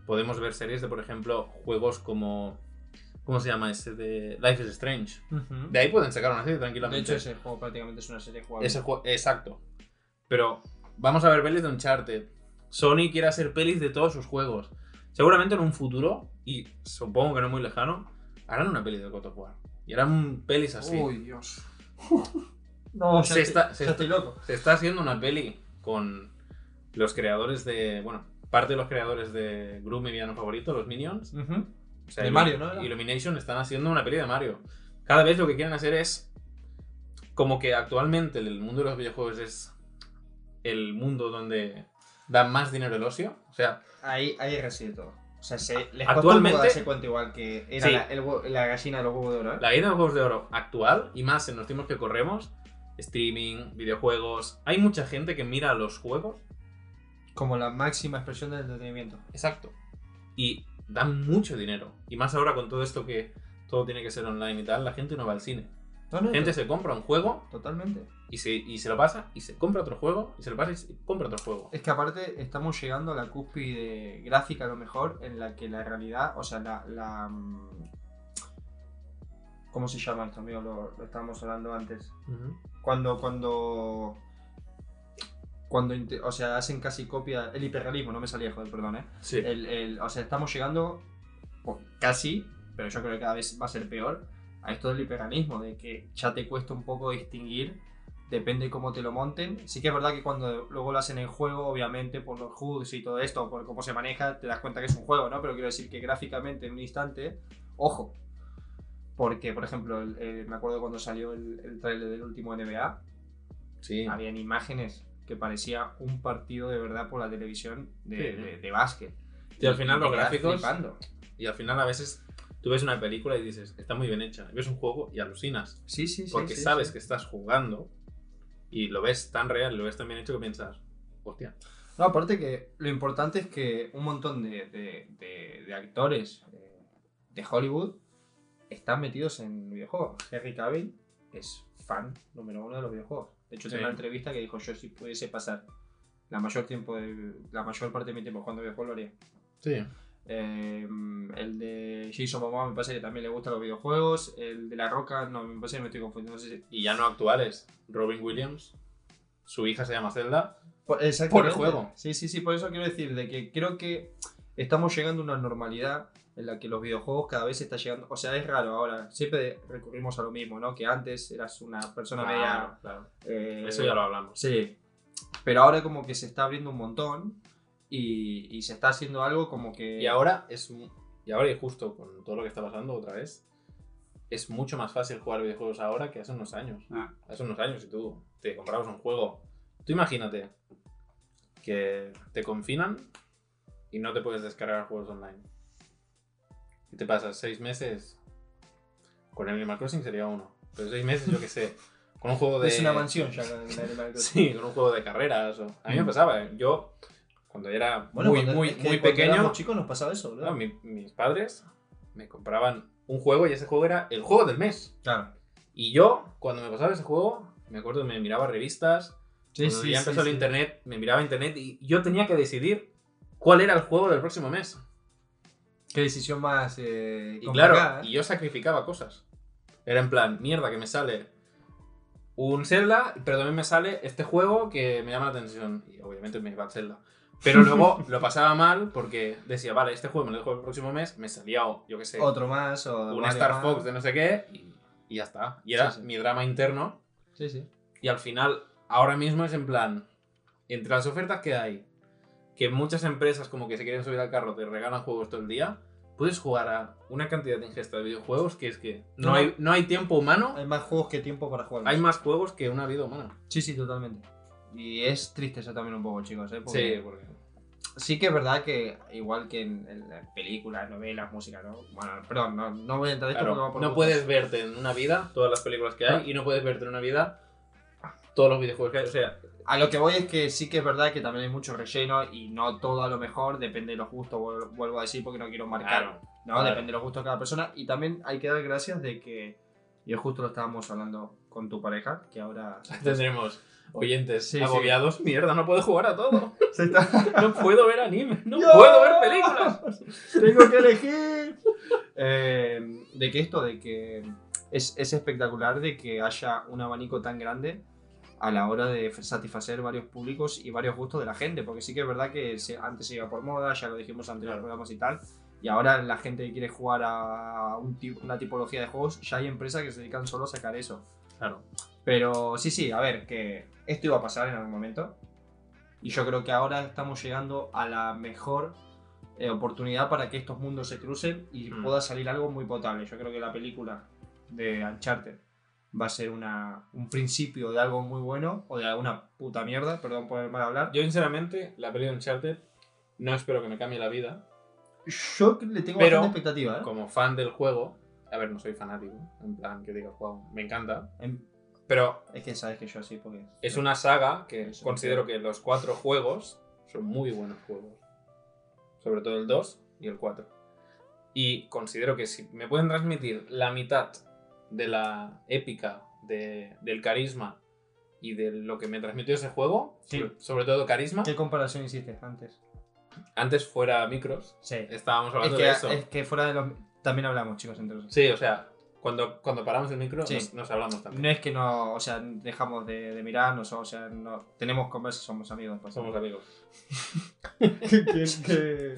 Speaker 1: podemos ver series de, por ejemplo, juegos como... ¿Cómo se llama ese? De Life is Strange. De ahí pueden sacar una serie
Speaker 3: De
Speaker 1: tranquilamente.
Speaker 3: hecho, ese juego prácticamente es una serie jugable.
Speaker 1: Ese juego, exacto. Pero vamos a ver pelis de Uncharted. Sony quiere hacer pelis de todos sus juegos. Seguramente en un futuro, y supongo que no muy lejano, harán una peli de God of War. Y harán pelis así.
Speaker 3: Uy, Dios. no,
Speaker 1: Se
Speaker 3: estoy-
Speaker 1: está- se
Speaker 3: ya
Speaker 1: está-
Speaker 3: estoy loco.
Speaker 1: Se está haciendo una peli con los creadores de. Bueno, parte de los creadores de Gru, mi villano favorito, los Minions. O sea,
Speaker 3: De Mario, ¿no era?
Speaker 1: Illumination están haciendo una peli de Mario. Cada vez lo que quieren hacer es. Como que actualmente el mundo de los videojuegos es el mundo donde da más dinero el ocio. O sea,
Speaker 3: Ahí, ahí reside todo. O sea, se, les
Speaker 1: Actualmente-
Speaker 3: Actualmente, darse cuenta igual que era
Speaker 1: Sí.
Speaker 3: la, el la gallina de los huevos de oro. ¿eh?
Speaker 1: la de los juegos de oro actual, y más en los tiempos que corremos, streaming, videojuegos. Hay mucha gente que mira los juegos.
Speaker 3: Como la máxima expresión del entretenimiento.
Speaker 1: Exacto. Y dan mucho dinero. Y más ahora con todo esto que todo tiene que ser online y tal, la gente no va al cine.
Speaker 3: No, no,
Speaker 1: La gente se compra un juego
Speaker 3: Totalmente.
Speaker 1: y se, y se lo pasa y se compra otro juego y se lo pasa y se compra otro juego.
Speaker 3: Es que aparte estamos llegando a la cúspide gráfica a lo mejor en la que la realidad, o sea, la... la mm, ¿Cómo se llama esto, amigo? Lo, lo estábamos hablando antes. Cuando, cuando... Cuando, o sea, hacen casi copia... El hiperrealismo, no me salía, joder, perdón, ¿eh?
Speaker 1: Sí.
Speaker 3: El, el- o sea, estamos llegando, o casi, pero yo creo que cada vez va a ser peor, a esto del hiperrealismo, de que ya te cuesta un poco distinguir, depende cómo te lo monten. Sí que es verdad que cuando luego lo hacen en juego, obviamente por los HUDs y todo esto, por cómo se maneja, te das cuenta que es un juego, ¿no? Pero quiero decir que gráficamente en un instante, ojo. Porque, por ejemplo, el- el- me acuerdo cuando salió el, el trailer del último NBA,
Speaker 1: Sí.
Speaker 3: habían imágenes que parecía un partido de verdad por la televisión de,
Speaker 1: Sí.
Speaker 3: de- de básquet.
Speaker 1: Y al final
Speaker 3: te
Speaker 1: los gráficos-
Speaker 3: flipando.
Speaker 1: Y al final a veces tú ves una película y dices, está muy bien hecha. Y ves un juego y alucinas.
Speaker 3: Sí, sí, sí.
Speaker 1: Porque
Speaker 3: sí,
Speaker 1: sabes
Speaker 3: sí.
Speaker 1: que estás jugando y lo ves tan real, lo ves tan bien hecho que piensas, hostia.
Speaker 3: No, aparte que lo importante es que un montón de, de- de- de actores eh, de Hollywood están metidos en videojuegos. Henry Cavill es fan número uno de los videojuegos. De hecho,
Speaker 1: Sí.
Speaker 3: una entrevista que dijo: Yo, si pudiese pasar la mayor, tiempo de- la mayor parte de mi tiempo jugando videojuegos, lo haría.
Speaker 1: Sí.
Speaker 3: Eh, el de Jason Momoa me parece que también le gustan los videojuegos. El de La Roca, no, me parece que me estoy confundiendo. No sé si-
Speaker 1: Y ya no actuales. Robin Williams, su hija se llama Zelda.
Speaker 3: Por.
Speaker 1: Por el juego.
Speaker 3: Sí, sí, sí, por eso quiero decir de que creo que estamos llegando a una normalidad en la que los videojuegos cada vez está llegando. O sea, es raro ahora. Siempre recurrimos a lo mismo, ¿no? Que antes eras una persona media.
Speaker 1: claro.
Speaker 3: eh,
Speaker 1: Eso ya lo hablamos.
Speaker 3: Sí. Pero ahora como que se está abriendo un montón y, y se está haciendo algo como que.
Speaker 1: Y ahora es mu- y ahora y justo con todo lo que está pasando otra vez, es mucho más fácil jugar videojuegos ahora que hace unos años.
Speaker 3: Ah.
Speaker 1: Hace unos años si tú te comprabas un juego, tú imagínate que te confinan y no te puedes descargar juegos online. Y te pasas seis meses con el Animal Crossing sería uno, pero seis meses yo que sé, con un juego de.
Speaker 3: Es una mansión ya con el Animal Crossing.
Speaker 1: Sí, con un juego de carreras. o- A mí me
Speaker 3: Mm.
Speaker 1: pasaba, ¿eh? yo, cuando era
Speaker 3: Bueno,
Speaker 1: muy,
Speaker 3: cuando-
Speaker 1: muy,
Speaker 3: es que
Speaker 1: muy pequeño,
Speaker 3: éramos chicos nos pasaba eso, boludo.
Speaker 1: no, mi- mis padres me compraban un juego y ese juego era el juego del mes.
Speaker 3: Claro.
Speaker 1: Y yo, cuando me pasaba ese juego, me acuerdo me miraba revistas,
Speaker 3: Sí,
Speaker 1: cuando
Speaker 3: sí,
Speaker 1: ya
Speaker 3: sí,
Speaker 1: empezó el
Speaker 3: sí.
Speaker 1: internet, me miraba internet y yo tenía que decidir cuál era el juego del próximo mes.
Speaker 3: Qué decisión más eh,
Speaker 1: Y claro,
Speaker 3: ¿eh?
Speaker 1: y yo sacrificaba cosas. Era en plan, mierda, que me sale un Zelda, pero también me sale este juego que me llama la atención. Y obviamente me iba al Zelda. Pero luego lo pasaba mal porque decía, vale, este juego me lo dejo el próximo mes, me salía, o, yo qué sé,
Speaker 3: Otro más o
Speaker 1: un Star
Speaker 3: más.
Speaker 1: Fox de no sé qué, y, y ya está. Y era
Speaker 3: Sí, sí.
Speaker 1: mi drama interno.
Speaker 3: Sí, sí.
Speaker 1: Y al final, ahora mismo es en plan, entre las ofertas que hay, que muchas empresas como que se quieren subir al carro te regalan juegos todo el día, puedes jugar a una cantidad de ingesta de videojuegos que es que no,
Speaker 3: No.
Speaker 1: hay, no hay tiempo humano,
Speaker 3: Hay más juegos que tiempo para jugar.
Speaker 1: hay más juegos que una vida humana.
Speaker 3: Sí, sí, totalmente. Y es triste eso también un poco, chicos, ¿eh? Porque
Speaker 1: Sí, porque...
Speaker 3: sí que es verdad que, igual que en, en las películas, novelas, música, ¿no? Bueno, perdón, no, no voy a entrar en esto
Speaker 1: Claro,
Speaker 3: porque va por
Speaker 1: no
Speaker 3: gustos.
Speaker 1: puedes verte en una vida todas las películas que hay y no puedes verte en una vida todos los videojuegos. O sea,
Speaker 3: A lo que voy es que sí que es verdad que también hay mucho relleno y no todo a lo mejor, depende de los gustos, vuel- vuelvo a decir porque no quiero marcar,
Speaker 1: claro,
Speaker 3: ¿no?
Speaker 1: claro.
Speaker 3: Depende de los gustos de cada persona y también hay que dar gracias de que, y justo lo estábamos hablando con tu pareja, que ahora...
Speaker 1: tendremos oyentes
Speaker 3: Sí, sí.
Speaker 1: agobiados. Mierda, no puedo jugar a todo.
Speaker 3: Está-
Speaker 1: No puedo ver anime, no
Speaker 3: ¡No!
Speaker 1: puedo ver películas.
Speaker 3: Tengo que elegir. Eh, de que esto, de que es, es espectacular de que haya un abanico tan grande a la hora de satisfacer varios públicos y varios gustos de la gente, porque sí que es verdad que antes se iba por moda, ya lo dijimos antes en los programas y tal, y ahora la gente que quiere jugar a un tipo- una tipología de juegos, ya hay empresas que se dedican solo a sacar eso.
Speaker 1: Claro.
Speaker 3: Pero sí, sí, a ver, que esto iba a pasar en algún momento. Y yo creo que ahora estamos llegando a la mejor eh, oportunidad para que estos mundos se crucen y
Speaker 1: Mm.
Speaker 3: pueda salir algo muy potable. Yo creo que la película de Uncharted va a ser una, un principio de algo muy bueno o de alguna puta mierda, perdón por el mal hablar.
Speaker 1: Yo, sinceramente, la peli de Uncharted no espero que me cambie la vida.
Speaker 3: Yo le tengo
Speaker 1: Pero,
Speaker 3: bastante expectativa, ¿eh?
Speaker 1: Como fan del juego, a ver, no soy fanático, en plan que diga juego, me encanta.
Speaker 3: Em,
Speaker 1: Pero
Speaker 3: Es que sabes que yo así, porque...
Speaker 1: es una saga que
Speaker 3: Eso,
Speaker 1: considero que los cuatro juegos son muy buenos juegos. Sobre todo el 2 y el 4. Y considero que si me pueden transmitir la mitad de la épica, de- del carisma y de lo que me transmitió ese juego,
Speaker 3: Sí.
Speaker 1: sobre, sobre todo carisma,
Speaker 3: ¿Qué comparación hiciste antes?
Speaker 1: antes fuera micros,
Speaker 3: Sí.
Speaker 1: estábamos
Speaker 3: Es
Speaker 1: hablando
Speaker 3: que,
Speaker 1: de eso.
Speaker 3: es que fuera de los... También hablamos, chicos, entre nosotros.
Speaker 1: Sí, o sea, cuando, cuando paramos el micro
Speaker 3: Sí.
Speaker 1: nos, nos hablamos también.
Speaker 3: No es que no, o sea, dejamos de, de mirarnos, o sea, no, tenemos conversas, somos amigos. pues.
Speaker 1: Somos amigos.
Speaker 3: que,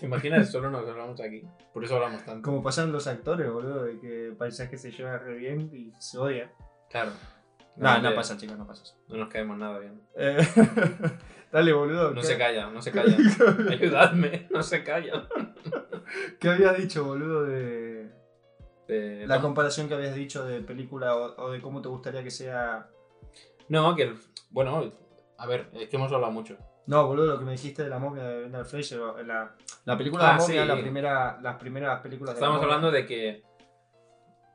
Speaker 1: ¿Te imaginas? Solo nos hablamos aquí. Por eso hablamos tanto.
Speaker 3: como pasan los actores, boludo, de que paisaje se lleva re bien y se odia.
Speaker 1: Claro.
Speaker 3: No, no pasa, chicos, no pasa eso.
Speaker 1: No nos caemos nada bien.
Speaker 3: Eh, dale, boludo.
Speaker 1: No
Speaker 3: ¿qué-
Speaker 1: se calla, no se calla. Ayudadme, no se calla.
Speaker 3: ¿Qué habías dicho, boludo, de
Speaker 1: Eh,
Speaker 3: la comparación que habías dicho de película o, o de cómo te gustaría que sea?
Speaker 1: no, que bueno, a ver, es que hemos hablado mucho.
Speaker 3: No, boludo, lo que me dijiste de la momia de Brendan Fraser, la, la película de
Speaker 1: Ah,
Speaker 3: la momia,
Speaker 1: sí.
Speaker 3: la primera, las primeras películas de la
Speaker 1: Estábamos hablando de que,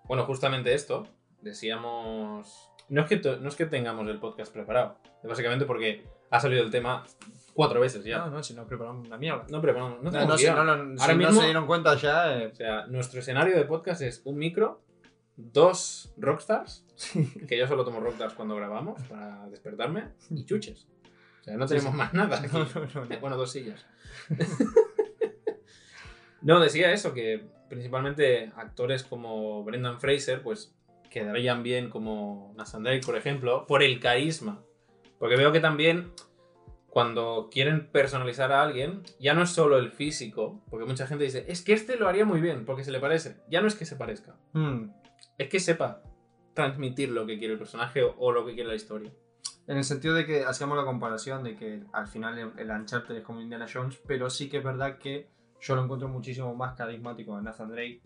Speaker 1: bueno, justamente esto, decíamos, no es que, no es que tengamos el podcast preparado, básicamente porque ha salido el tema cuatro veces ya.
Speaker 3: No, no, si no preparamos una mierda.
Speaker 1: No preparamos, no
Speaker 3: No, no, si
Speaker 1: guion.
Speaker 3: no, no,
Speaker 1: Ahora
Speaker 3: si no se dieron cuenta ya. eh,
Speaker 1: O sea, nuestro escenario de podcast es un micro, dos rockstars, que yo solo tomo rockstars cuando grabamos para despertarme, y chuches. O sea, no tenemos
Speaker 3: sí.
Speaker 1: más nada aquí.
Speaker 3: no, no, no.
Speaker 1: Bueno, dos sillas. no, decía eso, que principalmente actores como Brendan Fraser, pues quedarían bien como Nathan Drake, por ejemplo, por el carisma. Porque veo que también cuando quieren personalizar a alguien, ya no es solo el físico, porque mucha gente dice, es que este lo haría muy bien, porque se le parece. Ya no es que se parezca,
Speaker 3: Hmm.
Speaker 1: es que sepa transmitir lo que quiere el personaje o, o lo que quiere la historia.
Speaker 3: En el sentido de que hacíamos la comparación de que al final el, el Uncharted es como Indiana Jones, pero sí que es verdad que yo lo encuentro muchísimo más carismático a Nathan Drake,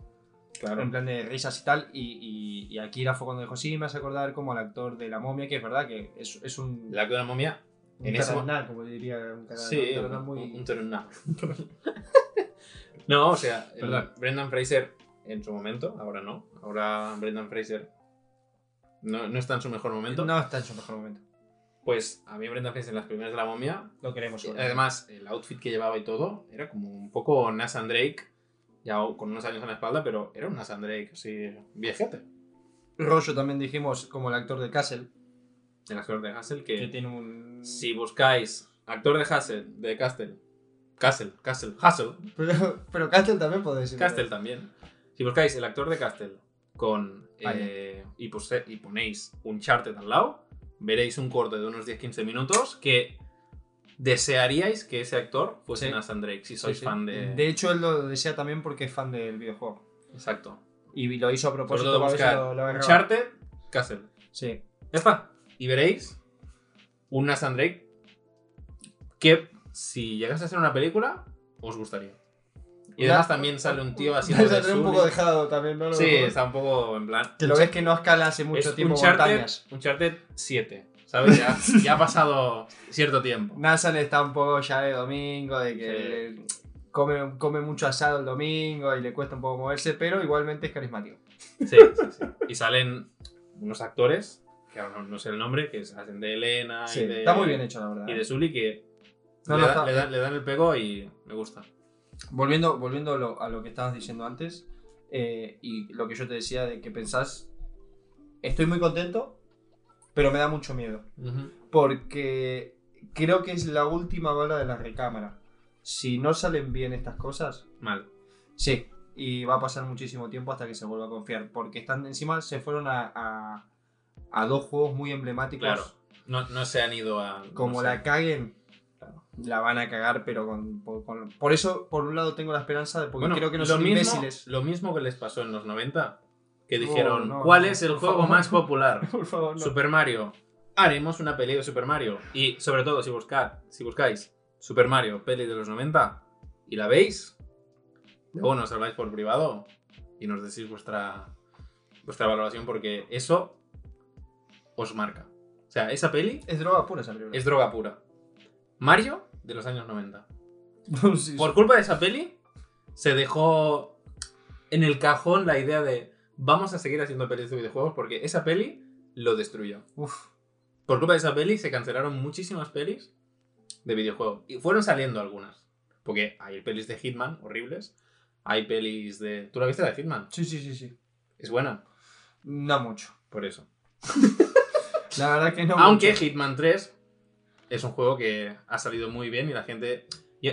Speaker 3: en plan de risas y tal, y, y, y Akira fue cuando dijo, sí, me hace acordar como al actor de La Momia, que es verdad que es, es un...
Speaker 1: La actor de la momia,
Speaker 3: un
Speaker 1: en
Speaker 3: taraná, como diría un taraná,
Speaker 1: Sí,
Speaker 3: un muy...
Speaker 1: un no, o sea. Brendan Fraser en su momento, ahora no. Ahora Brendan Fraser no, no está en su mejor momento.
Speaker 3: No está en su mejor momento.
Speaker 1: Pues a mí Brendan Fraser en las primeras de la momia,
Speaker 3: Lo queremos. sobre
Speaker 1: además el outfit que llevaba y todo, era como un poco Nathan Drake, ya con unos años en la espalda, pero era un Nathan Drake así viejete.
Speaker 3: Rollo también dijimos como el actor de Castle,
Speaker 1: El actor de Hassel,
Speaker 3: que
Speaker 1: que
Speaker 3: tiene un...
Speaker 1: si buscáis actor de Hassel, de Castle, Castle, Castle, Hassel,
Speaker 3: Pero, pero Castle también decir.
Speaker 1: Castle también. Si buscáis el actor de Castle con eh, y, puse- y ponéis un charted al lado, veréis un corte de unos 10-15 minutos que desearíais que ese actor fuese
Speaker 3: Sí.
Speaker 1: Nathan Drake, si sois
Speaker 3: sí.
Speaker 1: fan de...
Speaker 3: De hecho, él lo desea también porque es fan del videojuego.
Speaker 1: Exacto.
Speaker 3: Y lo hizo a propósito
Speaker 1: buscar
Speaker 3: lo, lo.
Speaker 1: Uncharted, Castle.
Speaker 3: Sí.
Speaker 1: Ya está. Y veréis un Nathan Drake que si llegase a ser una película, os gustaría. Y además también sale un tío así...
Speaker 3: Ser un poco dejado también, ¿no?
Speaker 1: Sí, está un poco en plan...
Speaker 3: Que lo ves que no escala hace mucho
Speaker 1: es
Speaker 3: tiempo
Speaker 1: Uncharted,
Speaker 3: montañas.
Speaker 1: Uncharted 7, ¿sabes? Ya, ya ha pasado cierto tiempo.
Speaker 3: Nathan está un poco ya de domingo, de que come, come mucho asado el domingo y le cuesta un poco moverse, pero igualmente es carismático.
Speaker 1: Sí, sí, sí. Y salen unos actores, que ahora no, no sé el nombre, que hacen de Elena
Speaker 3: Sí,
Speaker 1: y de,
Speaker 3: está muy bien hecho, la verdad.
Speaker 1: y de Sully, que
Speaker 3: No,
Speaker 1: le,
Speaker 3: no,
Speaker 1: da-
Speaker 3: está-
Speaker 1: le dan, le dan el pego y me gusta.
Speaker 3: Volviendo, volviendo a, lo, a lo que estabas diciendo antes, eh, y lo que yo te decía de que pensás, estoy muy contento, pero me da mucho miedo. Porque creo que es la última bala de la recámara. Si no salen bien estas cosas,
Speaker 1: Mal.
Speaker 3: sí. Y va a pasar muchísimo tiempo hasta que se vuelva a confiar. Porque están encima se fueron a, a, a dos juegos muy emblemáticos.
Speaker 1: Claro. No, no se han ido a.
Speaker 3: Como
Speaker 1: no sé.
Speaker 3: la caguen, la van a cagar, pero con, por, con- por eso, por un lado, tengo la esperanza de porque
Speaker 1: Bueno,
Speaker 3: creo que no son
Speaker 1: mismo,
Speaker 3: imbéciles.
Speaker 1: Lo mismo que les pasó en los 90, que
Speaker 3: No,
Speaker 1: dijeron,
Speaker 3: no,
Speaker 1: ¿cuál
Speaker 3: no,
Speaker 1: es el juego
Speaker 3: favor.
Speaker 1: más popular?
Speaker 3: Por favor, no.
Speaker 1: Super Mario. Haremos una peli de Super Mario. Y sobre todo, si, buscad, si buscáis Super Mario, peli de los 90, y la veis, luego nos habláis por privado y nos decís vuestra, vuestra valoración, porque eso os marca. O sea, esa peli
Speaker 3: Es droga pura esa película.
Speaker 1: es droga pura. Mario de los años 90.
Speaker 3: Sí, sí.
Speaker 1: Por culpa de esa peli, se dejó en el cajón la idea de vamos a seguir haciendo pelis de videojuegos porque esa peli lo destruyó.
Speaker 3: Uf.
Speaker 1: Por culpa de esa peli se cancelaron muchísimas pelis de videojuegos. Y fueron saliendo algunas. Porque hay pelis de Hitman horribles. Hay pelis de... ¿Tú la viste la de Hitman?
Speaker 3: Sí, sí, sí, sí.
Speaker 1: Es buena.
Speaker 3: No mucho.
Speaker 1: Por eso.
Speaker 3: La verdad que no
Speaker 1: Aunque
Speaker 3: mucho.
Speaker 1: Hitman 3 es un juego que ha salido muy bien y la gente... y-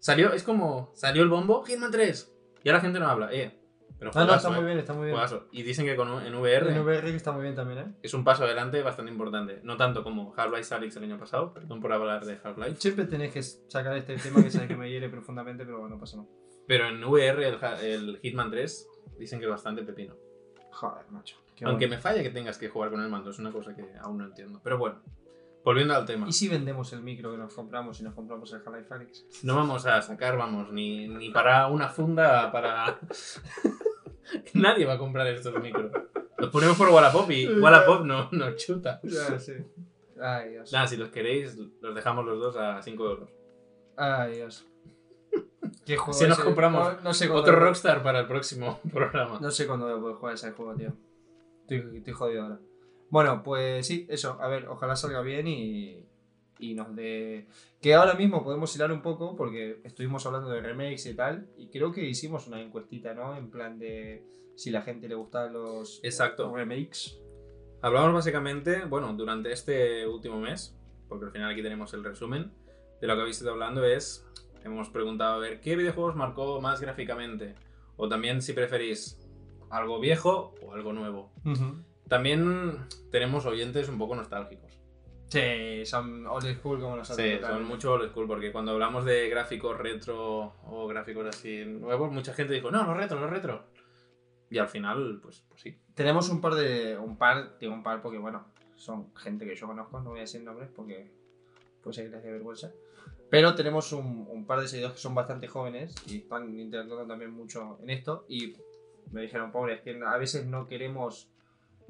Speaker 1: Salió, es como... Salió el bombo, Hitman 3. Y ahora la gente no habla. Eh, pero
Speaker 3: No, no,
Speaker 1: juegazo,
Speaker 3: está muy
Speaker 1: eh,
Speaker 3: bien, está muy bien.
Speaker 1: juegazo. Y dicen que con, en VR...
Speaker 3: En VR está muy bien también, ¿eh?
Speaker 1: es un paso adelante bastante importante. No tanto como Half-Life Alyx el año pasado, perdón por hablar de Half-Life.
Speaker 3: Siempre tenés que sacar este tema que sabes que me hiere profundamente, pero bueno, pasa nada.
Speaker 1: Pero en VR el, el Hitman 3 dicen que es bastante pepino.
Speaker 3: Joder, macho.
Speaker 1: Aunque
Speaker 3: bueno.
Speaker 1: me falla que tengas que jugar con el mando, es una cosa que aún no entiendo. Pero bueno, volviendo al tema.
Speaker 3: ¿Y si vendemos el micro que nos compramos y nos compramos el Half-Life Alyx?
Speaker 1: No vamos a sacar, vamos, ni, ni para una funda para... Nadie va a comprar estos micros. Los ponemos por Wallapop y Wallapop no nos chuta.
Speaker 3: Ya, sí. Ay, Dios.
Speaker 1: Nada, si los queréis, los dejamos los dos a 5 euros.
Speaker 3: Ay, Dios. ¿Qué juego
Speaker 1: Si nos compramos
Speaker 3: No, no sé
Speaker 1: Otro Rockstar para el próximo programa.
Speaker 3: No sé cuándo voy a poder jugar ese juego, tío. Estoy, estoy jodido ahora. Bueno, pues sí, eso. A ver, ojalá salga bien y, y nos dé... Que ahora mismo podemos hilar un poco porque estuvimos hablando de remakes y tal. Y creo que hicimos una encuestita, ¿no? En plan de si la gente le gustan los
Speaker 1: Exacto.
Speaker 3: remakes.
Speaker 1: Hablamos básicamente, bueno, durante este último mes, porque al final aquí tenemos el resumen, de lo que habéis ido hablando es, hemos preguntado a ver qué videojuegos marcó más gráficamente, o también si preferís algo viejo o algo nuevo. También tenemos oyentes un poco nostálgicos.
Speaker 3: Sí, son old school como nosotros.
Speaker 1: Sí, son mucho old school, porque cuando hablamos de gráficos retro o gráficos así nuevos, mucha gente dijo, no, los retro, los retro. Y al final, pues, pues sí.
Speaker 3: Tenemos un par de. Un par, digo un par porque, bueno, son gente que yo conozco, no voy a decir nombres porque ser que les dé vergüenza. Pero tenemos un, un par de seguidores que son bastante jóvenes y están interactuando también mucho en esto. Y me dijeron, pobre, es que a veces no queremos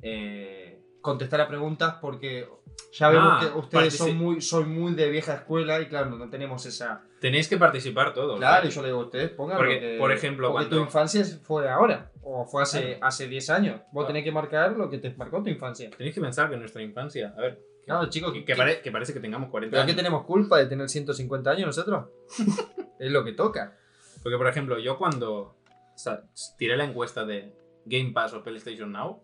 Speaker 3: eh, contestar a preguntas porque ya vemos
Speaker 1: Ah,
Speaker 3: que ustedes son muy, son muy de vieja escuela y claro, no tenemos esa...
Speaker 1: Tenéis que participar todos.
Speaker 3: Claro,
Speaker 1: ¿vale?
Speaker 3: y yo le digo a ustedes, pongan
Speaker 1: Porque,
Speaker 3: que-
Speaker 1: por ejemplo,
Speaker 3: porque
Speaker 1: cuando-
Speaker 3: tu infancia fue ahora, o fue hace,
Speaker 1: Claro.
Speaker 3: hace 10 años. Vos
Speaker 1: Claro.
Speaker 3: tenés que marcar lo que te marcó tu infancia.
Speaker 1: Tenéis que pensar que nuestra infancia, a ver,
Speaker 3: Claro, chicos,
Speaker 1: que,
Speaker 3: ¿qué-
Speaker 1: que pare- que parece que tengamos 40
Speaker 3: ¿pero
Speaker 1: años.
Speaker 3: tenemos culpa de tener 150 años nosotros? es lo que toca.
Speaker 1: Porque, por ejemplo, yo cuando tiré la encuesta de Game Pass o PlayStation Now,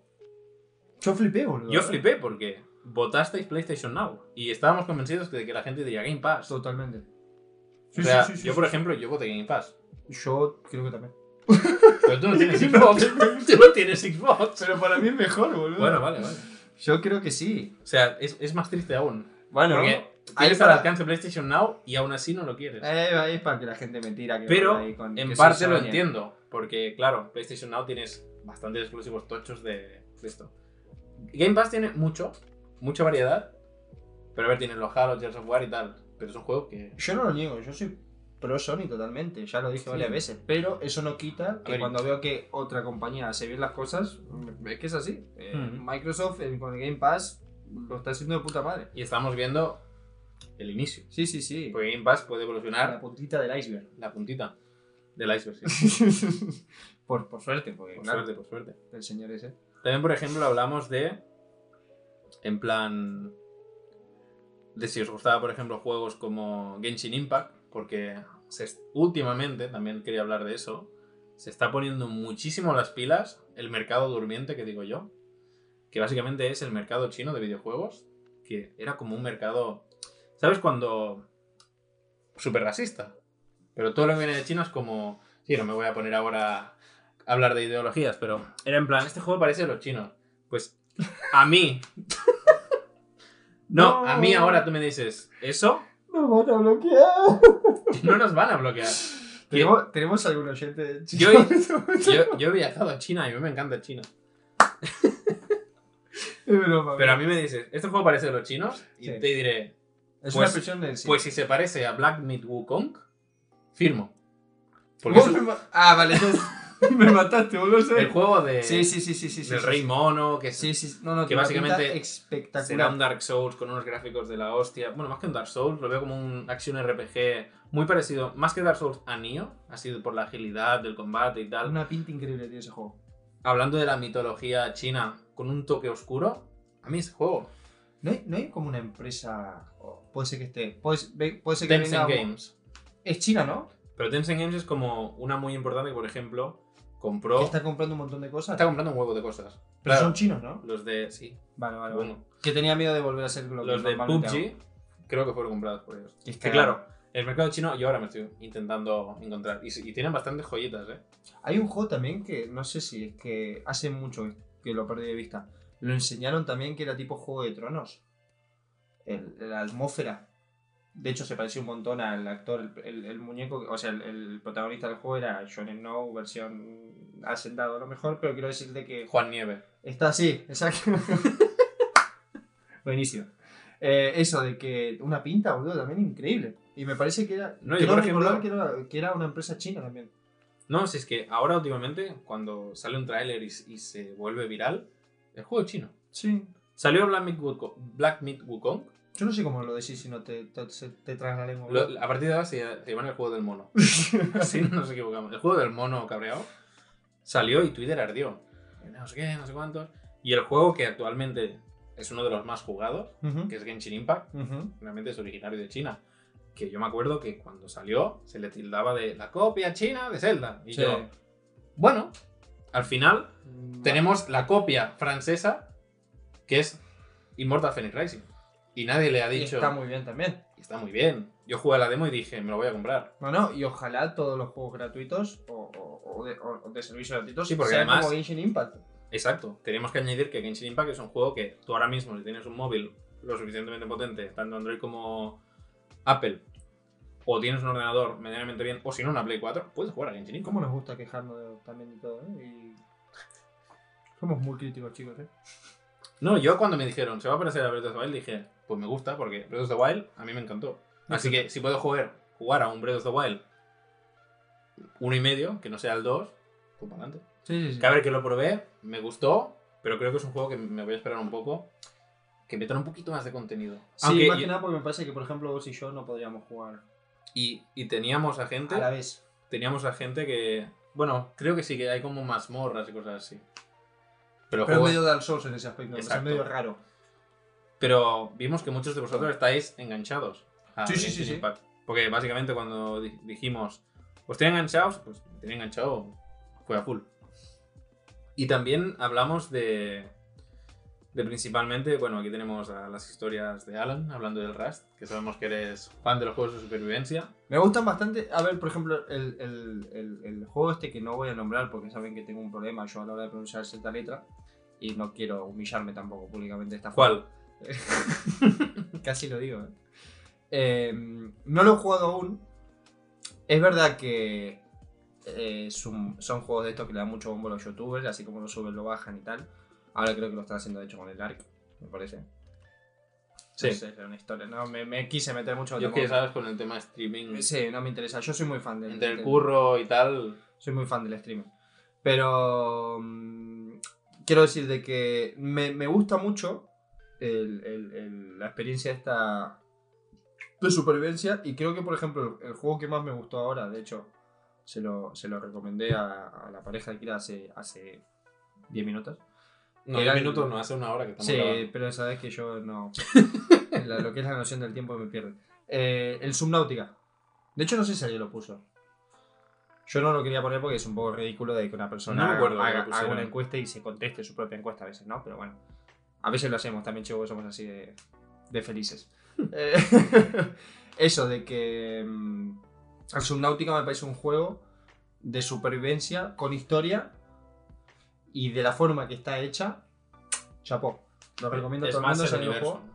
Speaker 3: Yo flipé, boludo.
Speaker 1: yo flipé porque votasteis PlayStation Now y estábamos convencidos de que la gente diría Game Pass.
Speaker 3: Totalmente.
Speaker 1: o sea, yo, por ejemplo, yo voté Game Pass.
Speaker 3: Yo creo que también.
Speaker 1: Pero tú no tienes Xbox. tú no tienes Xbox.
Speaker 3: Pero para mí es mejor, boludo.
Speaker 1: Bueno, vale, vale.
Speaker 3: Yo creo que sí.
Speaker 1: O sea, es, es más triste aún.
Speaker 3: Bueno,
Speaker 1: Porque tienes al alcance PlayStation Now y aún así no lo quieres.
Speaker 3: Eh, ahí es para que la gente me tira. Que
Speaker 1: Pero
Speaker 3: ahí con-
Speaker 1: en
Speaker 3: que
Speaker 1: parte lo entiendo. Porque, claro, PlayStation Now tienes bastantes exclusivos tochos de de esto. Game Pass tiene mucho, mucha variedad. Pero a ver, tienes los Halo, Gears of War y tal. Pero es un juego que.
Speaker 3: Yo no lo niego, yo soy pro Sony totalmente, ya lo dije
Speaker 1: Sí.
Speaker 3: varias veces. Pero eso no quita que
Speaker 1: ver,
Speaker 3: cuando veo que otra compañía hace bien las cosas, mm, es que es así. Eh,
Speaker 1: Ujú.
Speaker 3: Microsoft eh, con el Game Pass lo está haciendo de puta madre.
Speaker 1: Y estamos viendo el inicio.
Speaker 3: Sí, sí, sí.
Speaker 1: Porque Game Pass puede
Speaker 3: La
Speaker 1: evolucionar
Speaker 3: puntita del iceberg.
Speaker 1: la puntita del iceberg. sí.
Speaker 3: por, por suerte, porque
Speaker 1: Por
Speaker 3: claro,
Speaker 1: suerte, por suerte.
Speaker 3: el señor ese.
Speaker 1: También, por ejemplo, hablamos de. En plan. De si os gustaba, por ejemplo, juegos como Genshin Impact, porque se últimamente, también quería hablar de eso, se está poniendo muchísimo las pilas el mercado durmiente, que digo yo, que básicamente es el mercado chino de videojuegos, que era como un mercado. ¿Sabes cuando. súper racista? Pero todo lo que viene de China es como. Sí, no me voy a poner ahora a hablar de ideologías, pero era en plan, este juego parece de los chinos. Pues a mí. no,
Speaker 3: No.
Speaker 1: a mí ahora tú me dices, ¿eso?
Speaker 3: Nos van a bloquear.
Speaker 1: No nos van a bloquear.
Speaker 3: ¿Tenemos, ¿Tenemos algún oyente
Speaker 1: Yo,
Speaker 3: chino?
Speaker 1: yo, yo he viajado a China y a mí me encanta China.
Speaker 3: Es broma,
Speaker 1: Pero a mí me dices, ¿este juego parece de los chinos? Y
Speaker 3: Sí.
Speaker 1: te diré,
Speaker 3: Es
Speaker 1: pues-
Speaker 3: una expresión del sí.
Speaker 1: pues si se parece a Black Myth Wukong, firmo. Porque
Speaker 3: Vos
Speaker 1: es
Speaker 3: me ma- Ah, vale, entonces me mataste, boludo.
Speaker 1: el juego de,
Speaker 3: Sí, sí, sí, sí, sí.
Speaker 1: del
Speaker 3: sí,
Speaker 1: rey
Speaker 3: sí.
Speaker 1: mono, que
Speaker 3: Sí, sí, no, no,
Speaker 1: que básicamente
Speaker 3: pinta
Speaker 1: será
Speaker 3: espectacular.
Speaker 1: un Dark Souls con unos gráficos de la hostia. Bueno, más que un Dark Souls, lo veo como un action RPG muy parecido, más que Dark Souls a Nioh, ha sido por la agilidad del combate y tal.
Speaker 3: Una pinta increíble tiene ese juego.
Speaker 1: Hablando de la mitología china con un toque oscuro, a mí ese juego,
Speaker 3: ¿No hay, no hay como una empresa. o puede ser que esté. Puede, puede ser que
Speaker 1: Tencent
Speaker 3: venga-
Speaker 1: Games.
Speaker 3: Es China, ¿no?
Speaker 1: Pero Tencent Games es como una muy importante que, por ejemplo,
Speaker 3: Que
Speaker 1: compró...
Speaker 3: está comprando un montón de cosas.
Speaker 1: Está comprando un huevo de cosas.
Speaker 3: Pero
Speaker 1: Claro,
Speaker 3: son chinos, ¿no?
Speaker 1: los de... Sí,
Speaker 3: Vale, vale,
Speaker 1: bueno.
Speaker 3: vale. Que tenía miedo de volver a ser lo que
Speaker 1: Los de
Speaker 3: normalmente
Speaker 1: PUBG creo que fueron comprados por ellos.
Speaker 3: Y es
Speaker 1: Que
Speaker 3: que,
Speaker 1: claro, el mercado chino yo ahora me estoy intentando encontrar. Y, y tienen bastantes joyitas, ¿eh?
Speaker 3: Hay un juego también que no sé si es que hace mucho que lo perdí de vista. Lo enseñaron también que era tipo Juego de Tronos. El, la atmósfera. De hecho, se parecía un montón al actor, el, muñeco, o sea, el, el protagonista del juego era Jon Snow, versión hacendado a lo mejor, pero quiero decirte que
Speaker 1: Juan Nieve.
Speaker 3: está así, exacto. Buenísimo. Eh, eso de que una pinta, boludo, también increíble. Y me parece que era.
Speaker 1: No, yo, por ejemplo-
Speaker 3: que era, que era una empresa china también.
Speaker 1: No, si es que ahora últimamente, cuando sale un tráiler y, y se vuelve viral, el juego chino.
Speaker 3: Sí.
Speaker 1: Salió Black Myth Wukong. Black Myth Wukong.
Speaker 3: Yo no sé cómo lo decís si no te, te, te traes la lengua.
Speaker 1: Lo- a partir de ahora se, se llama el juego del mono. Así no nos equivocamos. El juego del mono cabreado salió y Twitter ardió. No sé qué, no sé cuántos. Y el juego que actualmente es uno de los más jugados,
Speaker 3: Ujú,
Speaker 1: que es Genshin Impact,
Speaker 3: ujú.
Speaker 1: realmente es originario de China. Que yo me acuerdo que cuando salió se le tildaba de la copia china de Zelda. Y
Speaker 3: Sí.
Speaker 1: yo, bueno, al final
Speaker 3: Mm,
Speaker 1: tenemos la copia francesa que es Immortal Phoenix Rising. Y nadie le ha
Speaker 3: y
Speaker 1: dicho.
Speaker 3: está muy bien también.
Speaker 1: Está muy bien. Yo jugué a la demo y dije, me lo voy a comprar.
Speaker 3: No, no, y ojalá todos los juegos gratuitos o, o- o de, o de servicios gratuitos
Speaker 1: Sí, porque
Speaker 3: sean
Speaker 1: además-
Speaker 3: como Genshin Impact.
Speaker 1: Exacto. Tenemos que añadir que Genshin Impact es un juego que tú ahora mismo, si tienes un móvil lo suficientemente potente, tanto Android como Apple, o tienes un ordenador medianamente bien, o si no, una Play 4, puedes jugar a Genshin Impact.
Speaker 3: ¿Cómo nos gusta quejarnos de, también de todo, eh? Y... Somos muy críticos, chicos, eh.
Speaker 1: No, yo cuando me dijeron, se va a parecer a Breath of the Wild, dije, pues me gusta, porque Breath of the Wild a mí me encantó. Así que si puedo jugar, jugar a un Breath of the Wild uno y medio, que no sea el 2, pues para adelante.
Speaker 3: Sí, sí, sí.
Speaker 1: Que a ver que lo probé, me gustó, pero creo que es un juego que me voy a esperar un poco. Que metan un poquito más de contenido.
Speaker 3: Sí,
Speaker 1: Aunque
Speaker 3: más
Speaker 1: yo-
Speaker 3: que nada porque me parece que, por ejemplo, vos y yo no podríamos jugar
Speaker 1: y, y teníamos a gente.
Speaker 3: a la vez.
Speaker 1: Teníamos a gente que. Bueno, creo que sí que hay como mazmorras y cosas así. Pero,
Speaker 3: Pero
Speaker 1: juego-
Speaker 3: medio Dark Souls en ese aspecto, es medio raro.
Speaker 1: pero vimos que muchos de vosotros estáis enganchados. a
Speaker 3: Sí, sí, sí, sí.
Speaker 1: Porque básicamente cuando di- dijimos, pues estoy enganchados, pues me tenía enganchado, fue a full. Y también hablamos de, de principalmente, bueno, aquí tenemos a las historias de Alan, hablando del Rust, que sabemos que eres fan de los juegos de supervivencia.
Speaker 3: Me gustan bastante. A ver, por ejemplo, el, el- el- el juego este que no voy a nombrar porque saben que tengo un problema yo a la hora de pronunciar cierta letra. Y no quiero humillarme tampoco públicamente de esta forma.
Speaker 1: ¿Cuál?
Speaker 3: Casi lo digo, ¿eh? Eh, no lo he jugado aún. Es verdad que eh, son, son juegos de estos que le dan mucho bombo a los youtubers, así como lo suben, lo bajan y tal. Ahora creo que lo están haciendo de hecho con el Ark, me parece.
Speaker 1: Sí.
Speaker 3: No sé, era una historia. No, me, me quise meter mucho
Speaker 1: Yo es que, sabes, con el tema streaming,
Speaker 3: Sí, no me interesa. Yo soy muy fan del,
Speaker 1: entre el curro y tal,
Speaker 3: soy muy fan del streaming. Pero mm, quiero decir de que me, me gusta mucho el- el- el- la experiencia esta de supervivencia. Y creo que, por ejemplo, el, el juego que más me gustó ahora, de hecho, se lo, se lo recomendé a, a la pareja de Kira hace, hace 10 minutos.
Speaker 1: No,
Speaker 3: Era
Speaker 1: 10
Speaker 3: el-
Speaker 1: minutos, no, hace una hora que estamos
Speaker 3: Sí,
Speaker 1: grabando.
Speaker 3: pero sabes que yo no. la- lo que es la noción del tiempo me pierde. Eh, el Subnautica. De hecho, no sé si alguien lo puso. Yo no lo quería poner porque es un poco ridículo de que una persona
Speaker 1: No me acuerdo que
Speaker 3: haga, una encuesta y se conteste su propia encuesta a veces, ¿no? Pero bueno. A veces lo hacemos también, chicos, somos así de, de felices. Eh, Eso de que. mm, el Subnautica me parece un juego de supervivencia con historia y de la forma que está hecha. Chapó. Lo recomiendo a todo el
Speaker 1: más
Speaker 3: mundo.
Speaker 1: el
Speaker 3: es el
Speaker 1: universo.
Speaker 3: juego.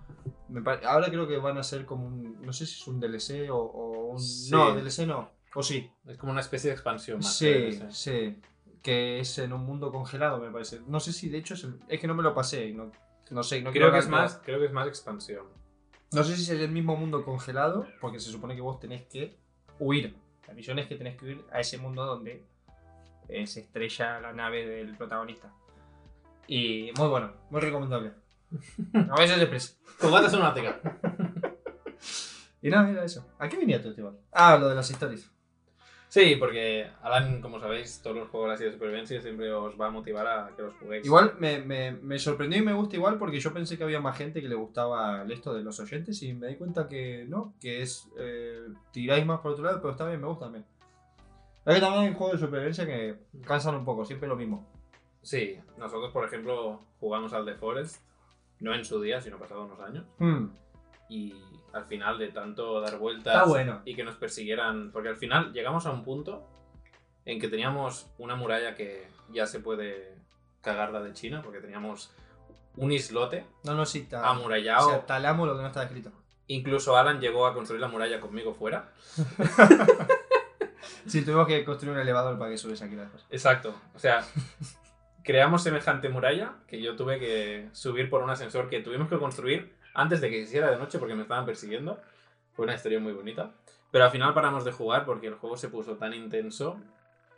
Speaker 3: Me pare- Ahora creo que van a ser como un. No sé si es un DLC o, o un.
Speaker 1: Sí.
Speaker 3: No, DLC no. O sí.
Speaker 1: Es como una especie de expansión más.
Speaker 3: Sí,
Speaker 1: ese.
Speaker 3: sí. Que es en un mundo congelado, me parece. No sé si de hecho es, el- es que no me lo pasé. No, no sé. No
Speaker 1: Creo que, es
Speaker 3: hablar-
Speaker 1: más, creo que es más expansión.
Speaker 3: No sé si es el mismo mundo congelado, porque se supone que vos tenés que huir. La misión es que tenés que huir a ese mundo donde eh, se estrella la nave del protagonista. Y muy bueno, muy recomendable. A veces deprisa.
Speaker 1: Combate Subnautica.
Speaker 3: Y nada, era eso. ¿A qué venía tu Esteban? Ah, lo de las historias.
Speaker 1: Sí, porque Alan, como sabéis, todos los juegos así de supervivencia siempre os va a motivar a que los juguéis.
Speaker 3: Igual me, me- me sorprendió y me gusta igual porque yo pensé que había más gente que le gustaba esto de los oyentes y me di cuenta que no, que es eh, tiráis más por otro lado, pero está bien, me gusta también. Es que también hay juegos de supervivencia que cansan un poco, siempre lo mismo.
Speaker 1: Sí, nosotros, por ejemplo, jugamos al The Forest, no en su día, sino pasado unos años.
Speaker 3: Hmm,
Speaker 1: Y al final de tanto dar vueltas
Speaker 3: bueno.
Speaker 1: y que nos persiguieran, porque al final llegamos a un punto en que teníamos una muralla que ya se puede cagar la de China, porque teníamos un islote
Speaker 3: No, no, sí,
Speaker 1: amurallado.
Speaker 3: O sea, talamos lo que no está escrito.
Speaker 1: Incluso Alan llegó a construir la muralla conmigo fuera.
Speaker 3: Sí, tuvimos que construir un elevador para que subiese aquí después.
Speaker 1: Exacto. O sea, creamos semejante muralla que yo tuve que subir por un ascensor que tuvimos que construir antes de que se hiciera de noche porque me estaban persiguiendo. Fue una historia muy bonita. Pero al final paramos de jugar porque el juego se puso tan intenso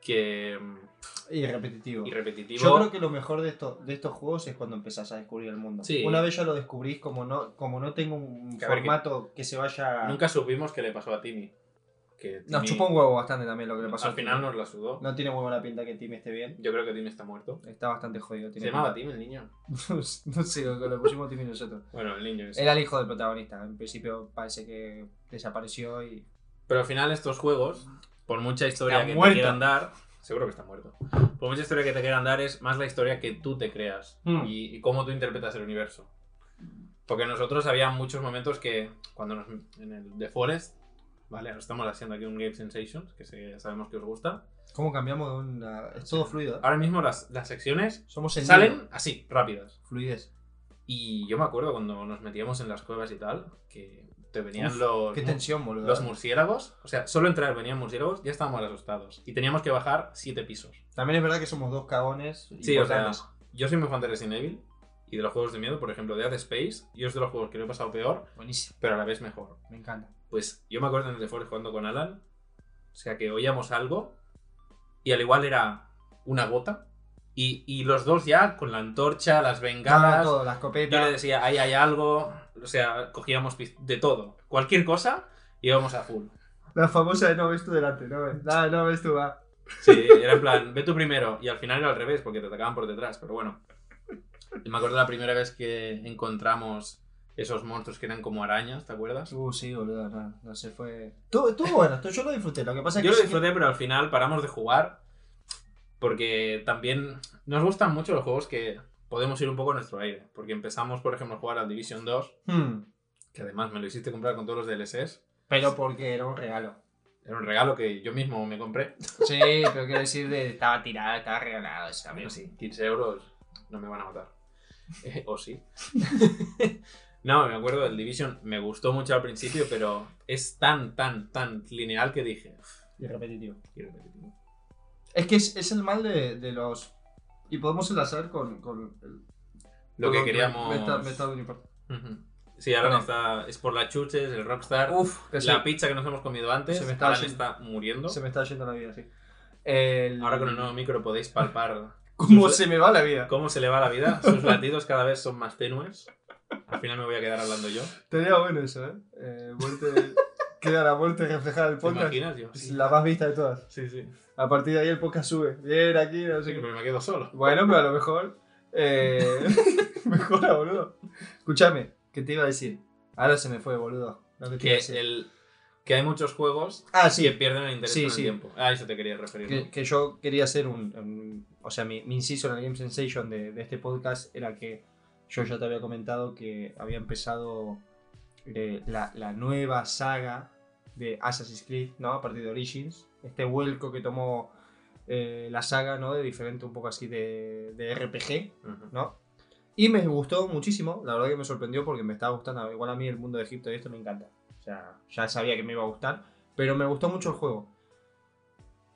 Speaker 1: que. mm,
Speaker 3: Y repetitivo.
Speaker 1: y repetitivo.
Speaker 3: Yo creo que lo mejor de, esto, de estos juegos es cuando empezás a descubrir el mundo.
Speaker 1: Sí.
Speaker 3: Una vez ya lo descubrís, como no, como no tengo un
Speaker 1: Que
Speaker 3: formato que se vaya.
Speaker 1: Nunca supimos qué le pasó a Timmy. Que
Speaker 3: Nos
Speaker 1: Timmy,
Speaker 3: chupa un huevo bastante también lo que le pasó.
Speaker 1: Al final nos la sudó.
Speaker 3: No tiene muy buena pinta que Tim esté bien.
Speaker 1: Yo creo que Timmy está muerto.
Speaker 3: Está bastante jodido.
Speaker 1: Se llamaba. Timmy el niño.
Speaker 3: no sé, lo le pusimos Tim y nosotros.
Speaker 1: Bueno, el niño. ese.
Speaker 3: Era el hijo del protagonista. En principio parece que desapareció y.
Speaker 1: Pero al final estos juegos, por mucha historia
Speaker 3: Está
Speaker 1: que
Speaker 3: muerto.
Speaker 1: te quieran dar, seguro que está muerto. Por mucha historia que te quieran dar es más la historia que tú te creas
Speaker 3: Hmm.
Speaker 1: y, y cómo tú interpretas el universo. Porque nosotros había muchos momentos que cuando nos, en el The Forest, vale, ahora estamos haciendo aquí un Game Sensations, que sabemos que os gusta.
Speaker 3: ¿Cómo cambiamos de una.? Es todo fluido. ¿eh?
Speaker 1: Ahora mismo las, las secciones
Speaker 3: Somos en
Speaker 1: salen así, rápidas.
Speaker 3: Fluidez.
Speaker 1: Y yo me acuerdo cuando nos metíamos en las cuevas y tal, que te venían
Speaker 3: Uf,
Speaker 1: los,
Speaker 3: Qué tensión, boludo.
Speaker 1: los murciélagos. O sea, solo entrar venían murciélagos, ya estábamos asustados. Y teníamos que bajar siete pisos.
Speaker 3: También es verdad que somos dos cagones.
Speaker 1: Sí, o sea, yo soy muy fan de Resident Evil y de los juegos de miedo, por ejemplo, Dead Space. Yo es de los juegos que lo he pasado peor,
Speaker 3: Buenísimo.
Speaker 1: pero a la vez mejor.
Speaker 3: Me encanta.
Speaker 1: Pues yo me acuerdo en el The Forest jugando con Alan, o sea, que oíamos algo y al igual era una gota Y, y los dos ya con la antorcha, las bengalas.
Speaker 3: todo, la
Speaker 1: Yo
Speaker 3: escopeta.
Speaker 1: le decía, ahí hay algo. O sea, cogíamos de todo. Cualquier cosa, íbamos a full.
Speaker 3: La famosa de no ves tú delante, no ves. Nada, no ves tú, va.
Speaker 1: Sí, era en plan, ve tú primero. Y al final era al revés, porque te atacaban por detrás. Pero bueno. Y me acuerdo la primera vez que encontramos esos monstruos que eran como arañas, ¿te acuerdas?
Speaker 3: Uh, sí, boludo, no, no sé, fue. Tú, estuvo bueno, tú- yo lo disfruté. Lo que pasa es que.
Speaker 1: Yo lo
Speaker 3: sí que-
Speaker 1: disfruté, pero al final paramos de jugar. Porque también nos gustan mucho los juegos que podemos ir un poco a nuestro aire. Porque empezamos, por ejemplo, a jugar al Division 2,
Speaker 3: Hmm,
Speaker 1: que además me lo hiciste comprar con todos los DLSs.
Speaker 3: Pero porque era un regalo.
Speaker 1: Era un regalo que yo mismo me compré.
Speaker 3: Sí, pero quiero decir, de, estaba tirado, estaba regalado, eso
Speaker 1: También
Speaker 3: también sí.
Speaker 1: 15 euros no me van a matar. Eh, o sí. no, me acuerdo del Division. Me gustó mucho al principio, pero es tan, tan, tan lineal que dije. "Uf,
Speaker 3: Y repetitivo.
Speaker 1: qué repetitivo".
Speaker 3: Es que es, es el mal de, de los. Y podemos enlazar con. con el-
Speaker 1: Lo
Speaker 3: con
Speaker 1: que queríamos.
Speaker 3: Me, está, me está dando un infarto.
Speaker 1: Ujú. Sí, ahora
Speaker 3: Bueno.
Speaker 1: está. Es por las chuches, el Rockstar.
Speaker 3: Uf,
Speaker 1: la
Speaker 3: se,
Speaker 1: pizza que nos hemos comido antes.
Speaker 3: se me está
Speaker 1: ahora
Speaker 3: haciendo-
Speaker 1: está muriendo.
Speaker 3: se me está yendo la vida, sí. El-
Speaker 1: Ahora con el nuevo micro podéis palpar
Speaker 3: ¿Cómo
Speaker 1: sus-
Speaker 3: se me va la vida?
Speaker 1: cómo se le va la vida. Sus latidos cada vez son más tenues. Al final me voy a quedar hablando yo.
Speaker 3: Estaría bueno eso, ¿eh? eh muerte, queda la muerte reflejada en el
Speaker 1: ¿Te
Speaker 3: podcast.
Speaker 1: imaginas? Yo, sí.
Speaker 3: la más vista de todas.
Speaker 1: Sí, sí.
Speaker 3: A partir de ahí el podcast sube. Bien, aquí, no sé
Speaker 1: Sí,
Speaker 3: qué.
Speaker 1: pero me quedo solo.
Speaker 3: Bueno, pero a lo mejor. Eh... Mejora, boludo. Escúchame, ¿qué te iba a decir? Ahora se me fue, boludo. Lo que te
Speaker 1: Que, el, que hay muchos juegos
Speaker 3: Ah,
Speaker 1: que
Speaker 3: sí.
Speaker 1: pierden el interés
Speaker 3: Sí,
Speaker 1: con el tiempo. A eso te quería referir.
Speaker 3: Que,
Speaker 1: ¿no?
Speaker 3: que yo quería hacer un. un- o sea, mi, mi inciso en el Game Sensation de, de este podcast era que yo ya te había comentado que había empezado eh, la, la nueva saga de Assassin's Creed, ¿no? A partir de Origins. Este vuelco que tomó eh, la saga, ¿no? De diferente, un poco así de, de RPG. ¿no? Y me gustó muchísimo, la verdad que me sorprendió porque me estaba gustando, igual a mí el mundo de Egipto y esto me encanta. O sea, ya sabía que me iba a gustar, pero me gustó mucho el juego.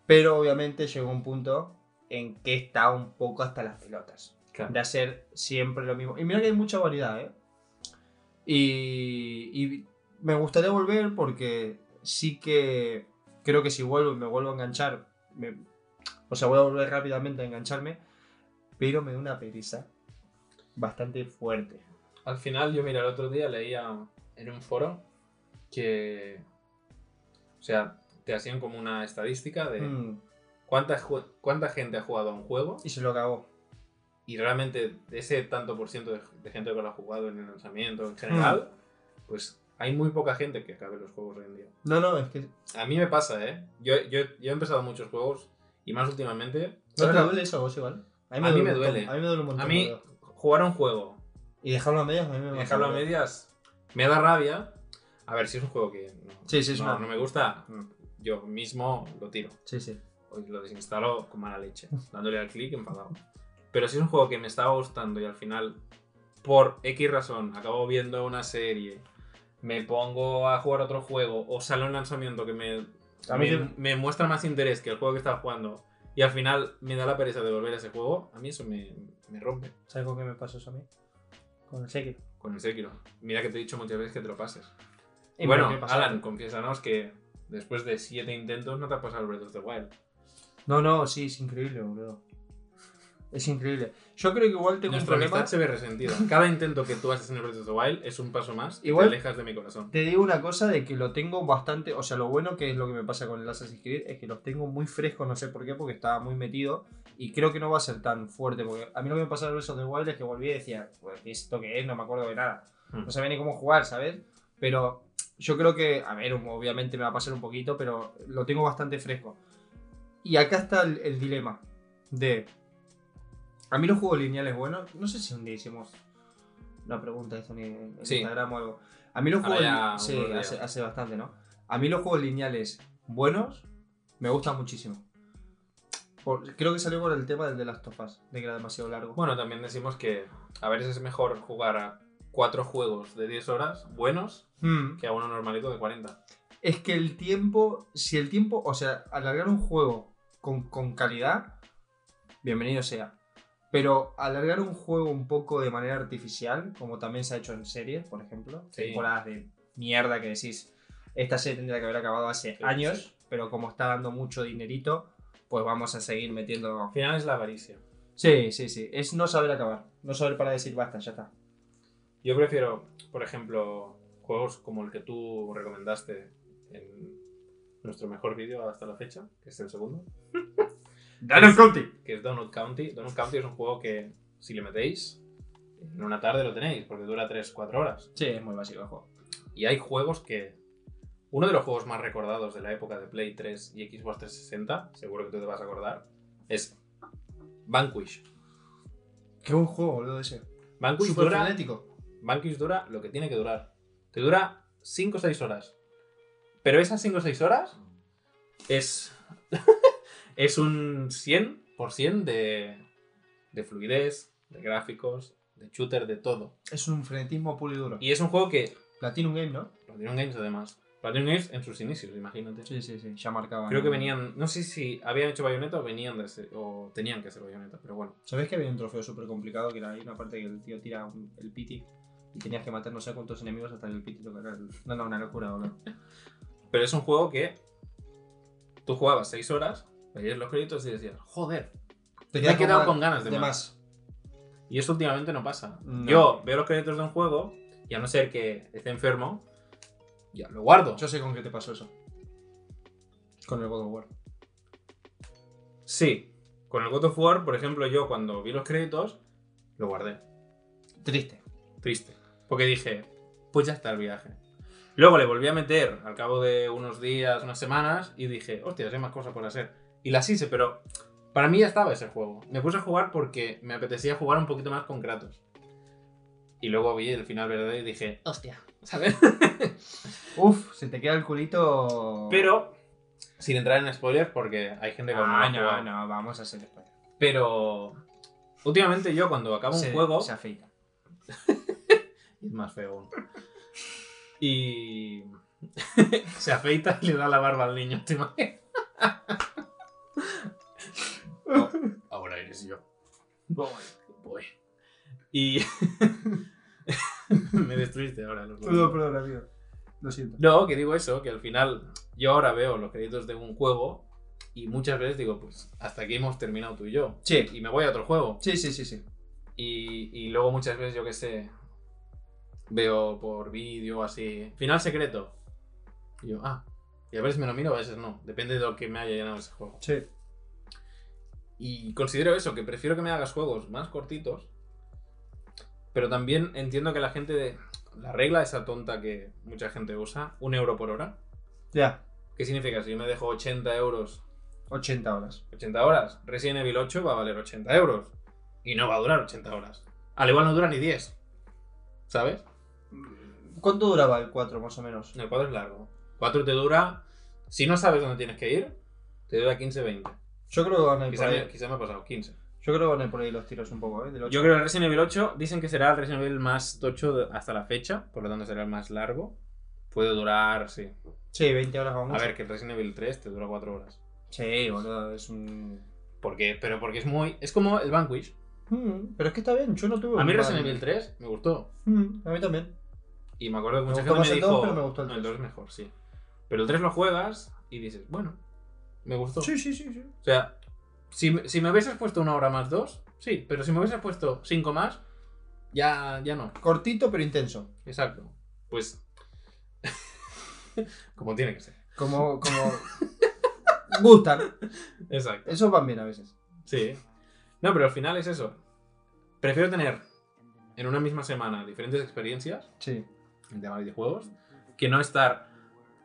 Speaker 3: Pero obviamente llegó un punto en que estaba un poco hasta las pelotas.
Speaker 1: Claro.
Speaker 3: De hacer siempre lo mismo. Y mira que hay mucha variedad, ¿eh? Y, y me gustaría volver porque sí que creo que si vuelvo y me vuelvo a enganchar, me- o sea, voy a volver rápidamente a engancharme, pero me da una pereza bastante fuerte.
Speaker 1: Al final, yo mira, el otro día leía en un foro que. O sea, te hacían como una estadística de
Speaker 3: Mm,
Speaker 1: cuánta, cuánta gente ha jugado a un juego
Speaker 3: y se lo acabó.
Speaker 1: Y realmente ese tanto por ciento de, de gente que lo ha jugado en el lanzamiento en general, pues hay muy poca gente que acabe los juegos hoy en día.
Speaker 3: No, no, es que.
Speaker 1: A mí me pasa, ¿eh? Yo, yo, yo he empezado muchos juegos y más últimamente.
Speaker 3: ¿No te duele eso a vos igual?
Speaker 1: A mí me
Speaker 3: un montón,
Speaker 1: duele.
Speaker 3: A mí me duele un montón.
Speaker 1: a mí, jugar a un juego
Speaker 3: Y dejarlo a medias a mí me
Speaker 1: dejarlo a medias me da rabia. A ver, si es un juego que no,
Speaker 3: Sí, sí, es
Speaker 1: no,
Speaker 3: una-
Speaker 1: no me gusta, yo mismo lo tiro.
Speaker 3: Sí, sí.
Speaker 1: O lo desinstalo con mala leche, dándole al clic enfadado. Pero si es un juego que me estaba gustando y al final, por X razón, acabo viendo una serie, me pongo a jugar otro juego o sale un lanzamiento que me,
Speaker 3: A mí
Speaker 1: me, muestra más interés que el juego que estaba jugando y al final me da la pereza de volver a ese juego, a mí eso me, me rompe
Speaker 3: ¿Sabes con qué me pasó eso a mí? Con el Sekiro.
Speaker 1: con el Sekiro. Mira que te he dicho muchas veces que te lo pases.
Speaker 3: Y
Speaker 1: bueno. Alan, confiésanos que después de siete intentos no te has pasado el Breath of the Wild.
Speaker 3: No, no, sí, es increíble, boludo. Es increíble. Yo creo que igual tengo un
Speaker 1: Nuestra
Speaker 3: problema.
Speaker 1: amistad se ve resentida. Cada intento que tú haces en el Breath of the Wild es un paso más y
Speaker 3: Igual-
Speaker 1: te alejas de mi corazón.
Speaker 3: Te digo una cosa de que lo tengo bastante. O sea, lo bueno que es lo que me pasa con el Assassin's Creed es que los tengo muy frescos, no sé por qué, porque estaba muy metido. Y creo que no va a ser tan fuerte. Porque a mí lo que me pasa en el Breath of the Wild es que volví y decía, pues, ¿esto qué es? No me acuerdo de nada.
Speaker 1: Hmm.
Speaker 3: No sabía ni cómo jugar, ¿sabes? Pero yo creo que, a ver, obviamente me va a pasar un poquito, pero lo tengo bastante fresco. Y acá está el, el dilema de... A mí los juegos lineales buenos, no sé si un día hicimos una pregunta de esto en,
Speaker 1: Sí.
Speaker 3: Instagram o algo. A mí los
Speaker 1: Ahora
Speaker 3: juegos...
Speaker 1: ya
Speaker 3: sí, hace, hace bastante, ¿no? A mí los juegos lineales buenos me gustan muchísimo. Por- creo que salió por el tema del de las tofas, de que era demasiado largo.
Speaker 1: Bueno, también decimos que a veces es mejor jugar a cuatro juegos de 10 horas buenos
Speaker 3: Hmm.
Speaker 1: que a uno normalito de 40.
Speaker 3: Es que el tiempo, si el tiempo, o sea, alargar un juego con, con calidad, bienvenido sea. Pero alargar un juego un poco de manera artificial, como también se ha hecho en series, por ejemplo,
Speaker 1: Sí.
Speaker 3: temporadas de mierda que decís, esta serie tendría que haber acabado hace
Speaker 1: Sí,
Speaker 3: años,
Speaker 1: sí.
Speaker 3: pero como está dando mucho dinerito, pues vamos a seguir metiendo...
Speaker 1: Al final es la avaricia.
Speaker 3: Sí, sí, sí. Es no saber acabar. No saber para decir basta, ya está.
Speaker 1: Yo prefiero, por ejemplo, juegos como el que tú recomendaste en nuestro mejor vídeo hasta la fecha, que es el segundo.
Speaker 3: Donut County.
Speaker 1: Que es Donut County. Donut County es un juego que, si le metéis, en una tarde lo tenéis, porque dura 3-4 horas.
Speaker 3: Sí, es muy básico el juego.
Speaker 1: Y hay juegos que. Uno de los juegos más recordados de la época de Play 3 y Xbox 360, seguro que tú te vas a acordar, es Vanquish.
Speaker 3: Qué buen juego, boludo, ese.
Speaker 1: Vanquish
Speaker 3: Súper
Speaker 1: dura,
Speaker 3: frenético.
Speaker 1: Vanquish dura lo que tiene que durar. Te dura 5 o 6 horas. Pero esas 5 o 6 horas es. Es un 100% de, de fluidez, de gráficos, de shooter, de todo.
Speaker 3: Es un frenetismo puro y duro.
Speaker 1: Y es un juego que.
Speaker 3: Platinum Game, ¿no?
Speaker 1: Platinum Games, además. Platinum Games en sus inicios, imagínate.
Speaker 3: Sí, sí, sí. Ya marcaba.
Speaker 1: Creo que venían. No sé si habían hecho Bayonetta o venían de ser- o tenían que ser Bayonetta, pero bueno.
Speaker 3: ¿Sabes que había un trofeo súper complicado? Que era ahí una parte que el tío tira un- el piti y tenías que matar no sé cuántos enemigos hasta el piti tocara el... No, no, una locura, boludo.
Speaker 1: Pero es un juego que. Tú jugabas 6 horas, veías los créditos y decías, joder.
Speaker 3: Te
Speaker 1: Me he quedado con ganas de
Speaker 3: de
Speaker 1: más. Y eso últimamente no pasa.
Speaker 3: No.
Speaker 1: Yo veo los créditos de un juego y a no ser que esté enfermo, ya lo guardo.
Speaker 3: Yo sé con qué te pasó eso. Con el God of War.
Speaker 1: Sí. Con el God of War, por ejemplo, yo cuando vi los créditos, lo guardé.
Speaker 3: Triste.
Speaker 1: Triste. Porque dije, pues ya está el viaje. Luego le volví a meter al cabo de unos días, unas semanas, y dije, hostia, hay más cosas por hacer. Y las hice, pero para mí ya estaba ese juego. Me puse a jugar porque me apetecía jugar un poquito más con Kratos. Y luego vi el final verdadero y dije, hostia, ¿sabes?
Speaker 3: Uf, se te queda el culito.
Speaker 1: pero, sin entrar en spoilers, porque hay gente que no
Speaker 3: Ah, no,
Speaker 1: jugado.
Speaker 3: no, vamos a hacer después.
Speaker 1: Pero, últimamente yo cuando acabo
Speaker 3: se,
Speaker 1: un juego...
Speaker 3: Se afeita.
Speaker 1: Es más feo aún. Y se afeita y le da la barba al niño, ¿te imaginas? Voy, voy. Y me destruiste ahora. Los
Speaker 3: Perdón, perdón, amigo. Lo siento.
Speaker 1: No, que digo eso, que al final yo ahora veo los créditos de un juego y muchas veces digo, pues hasta aquí hemos terminado tú y yo.
Speaker 3: Sí.
Speaker 1: Y me voy a otro juego.
Speaker 3: Sí, sí, sí, sí.
Speaker 1: Y, y luego muchas veces, yo que sé, veo por vídeo así, final secreto. Y yo, ah, y a veces me lo miro, a veces no. Depende de lo que me haya llenado ese juego.
Speaker 3: Sí.
Speaker 1: Y considero eso, que prefiero que me hagas juegos más cortitos. Pero también entiendo que la gente de... La regla esa tonta que mucha gente usa, un euro por hora.
Speaker 3: Ya.
Speaker 1: ¿Qué significa? Si yo me dejo 80 euros,
Speaker 3: 80 horas.
Speaker 1: 80 horas, Resident Evil 8 va a valer 80 euros. Y no va a durar 80 horas. Al igual no dura ni 10. ¿Sabes?
Speaker 3: ¿Cuánto duraba el 4 más o menos?
Speaker 1: El 4 es largo. 4 te dura. Si no sabes dónde tienes que ir, te dura 15-20.
Speaker 3: Yo creo que van a ir
Speaker 1: Quizá,
Speaker 3: por
Speaker 1: me-
Speaker 3: ahí.
Speaker 1: quizá me ha pasado 15.
Speaker 3: Yo creo que van a ir por ahí los tiros un poco, ¿eh? Del 8.
Speaker 1: Yo creo que el Resident Evil 8 dicen que será el Resident Evil más tocho hasta la fecha, por lo tanto será el más largo. Puede durar, sí.
Speaker 3: Sí, 20 horas vamos.
Speaker 1: A ver, que el Resident Evil 3 te dura 4 horas.
Speaker 3: Sí, boludo, es un.
Speaker 1: Porque, pero porque es muy. Es como el Vanquish.
Speaker 3: Mm, pero es que está bien, yo no tuve.
Speaker 1: A mí Resident Evil 3 me gustó.
Speaker 3: Mm, a mí también.
Speaker 1: Y me acuerdo que
Speaker 3: Me
Speaker 1: mucha
Speaker 3: gustó
Speaker 1: gente me
Speaker 3: el
Speaker 1: dijo.
Speaker 3: dos, pero me gustó el
Speaker 1: "No, el
Speaker 3: tres".
Speaker 1: 2 es mejor, sí. Pero el 3 lo juegas y dices, bueno, me gustó.
Speaker 3: Sí, sí, sí, sí.
Speaker 1: O sea, si, me- si me hubieses puesto una hora más dos, sí, pero si me hubieses puesto cinco más, ya, ya no.
Speaker 3: Cortito pero intenso.
Speaker 1: Exacto. Pues. como tiene que ser.
Speaker 3: Como. como... Gustan.
Speaker 1: Exacto.
Speaker 3: Eso van bien a veces.
Speaker 1: Sí. No, pero al final es eso. Prefiero tener en una misma semana diferentes experiencias
Speaker 3: Sí.
Speaker 1: en tema de videojuegos que no estar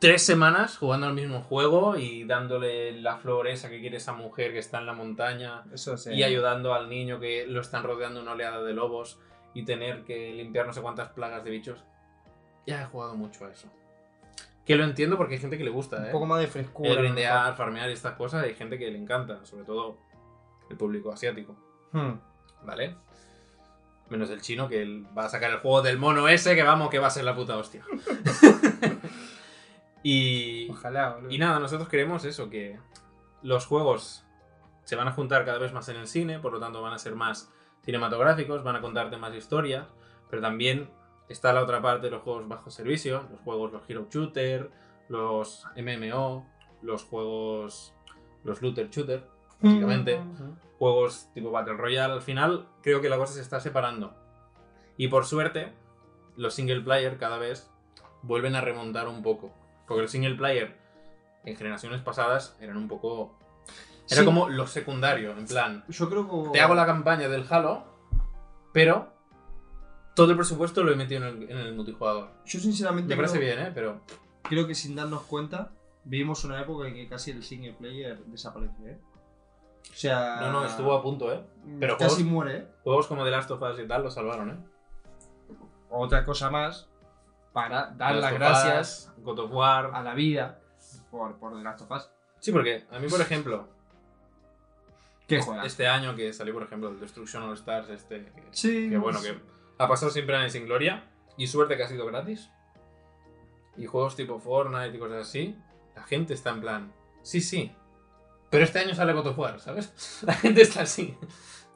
Speaker 1: tres semanas jugando al mismo juego y dándole la flor esa que quiere esa mujer que está en la montaña
Speaker 3: Eso sí.
Speaker 1: y ayudando al niño que lo están rodeando una oleada de lobos y tener que limpiar no sé cuántas plagas de bichos. Ya he jugado mucho a eso. Que lo entiendo porque hay gente que le gusta,
Speaker 3: Un
Speaker 1: ¿eh?
Speaker 3: poco más de frescura.
Speaker 1: El grindear, farmear y estas cosas, hay gente que le encanta, sobre todo el público asiático.
Speaker 3: Hmm.
Speaker 1: ¿vale? Menos el chino que va a sacar el juego del mono ese que vamos, que va a ser la puta hostia. y,
Speaker 3: Ojalá, boludo.
Speaker 1: y nada, nosotros queremos eso, que los juegos se van a juntar cada vez más en el cine, por lo tanto van a ser más cinematográficos, van a contarte más historias, pero también está la otra parte de los juegos bajo servicio, los juegos, los Hero Shooter, los MMO, los juegos, los Looter Shooter, básicamente. Juegos tipo Battle Royale, al final creo que la cosa se está separando. Y por suerte, los single player cada vez vuelven a remontar un poco. Porque los single player en generaciones pasadas eran un poco... Era
Speaker 3: Sí.
Speaker 1: como lo secundario, en plan,
Speaker 3: Yo creo que.
Speaker 1: te hago la campaña del Halo, pero todo el presupuesto lo he metido en el, en el multijugador.
Speaker 3: Yo sinceramente.
Speaker 1: Me parece bien, ¿eh? Pero
Speaker 3: creo que sin darnos cuenta, vivimos una época en que casi el single player desaparece, ¿eh? O sea.
Speaker 1: no, no, estuvo a punto, ¿eh? pero
Speaker 3: Casi
Speaker 1: juegos-
Speaker 3: muere, ¿eh?
Speaker 1: Juegos como The Last of Us y tal lo salvaron, ¿eh?
Speaker 3: Otra cosa más para dar las gracias
Speaker 1: God of War.
Speaker 3: a la vida por, por The Last of Us.
Speaker 1: Sí, porque a mí, por ejemplo,
Speaker 3: ¿Qué juega?
Speaker 1: este año que salió, por ejemplo, el Destruction All Stars, este, que,
Speaker 3: Sí.
Speaker 1: que bueno, que ha pasado siempre años sin gloria, y suerte que ha sido gratis. Y juegos tipo Fortnite y cosas así, la gente está en plan, sí, sí, pero este año sale God of War, ¿sabes? La gente está así.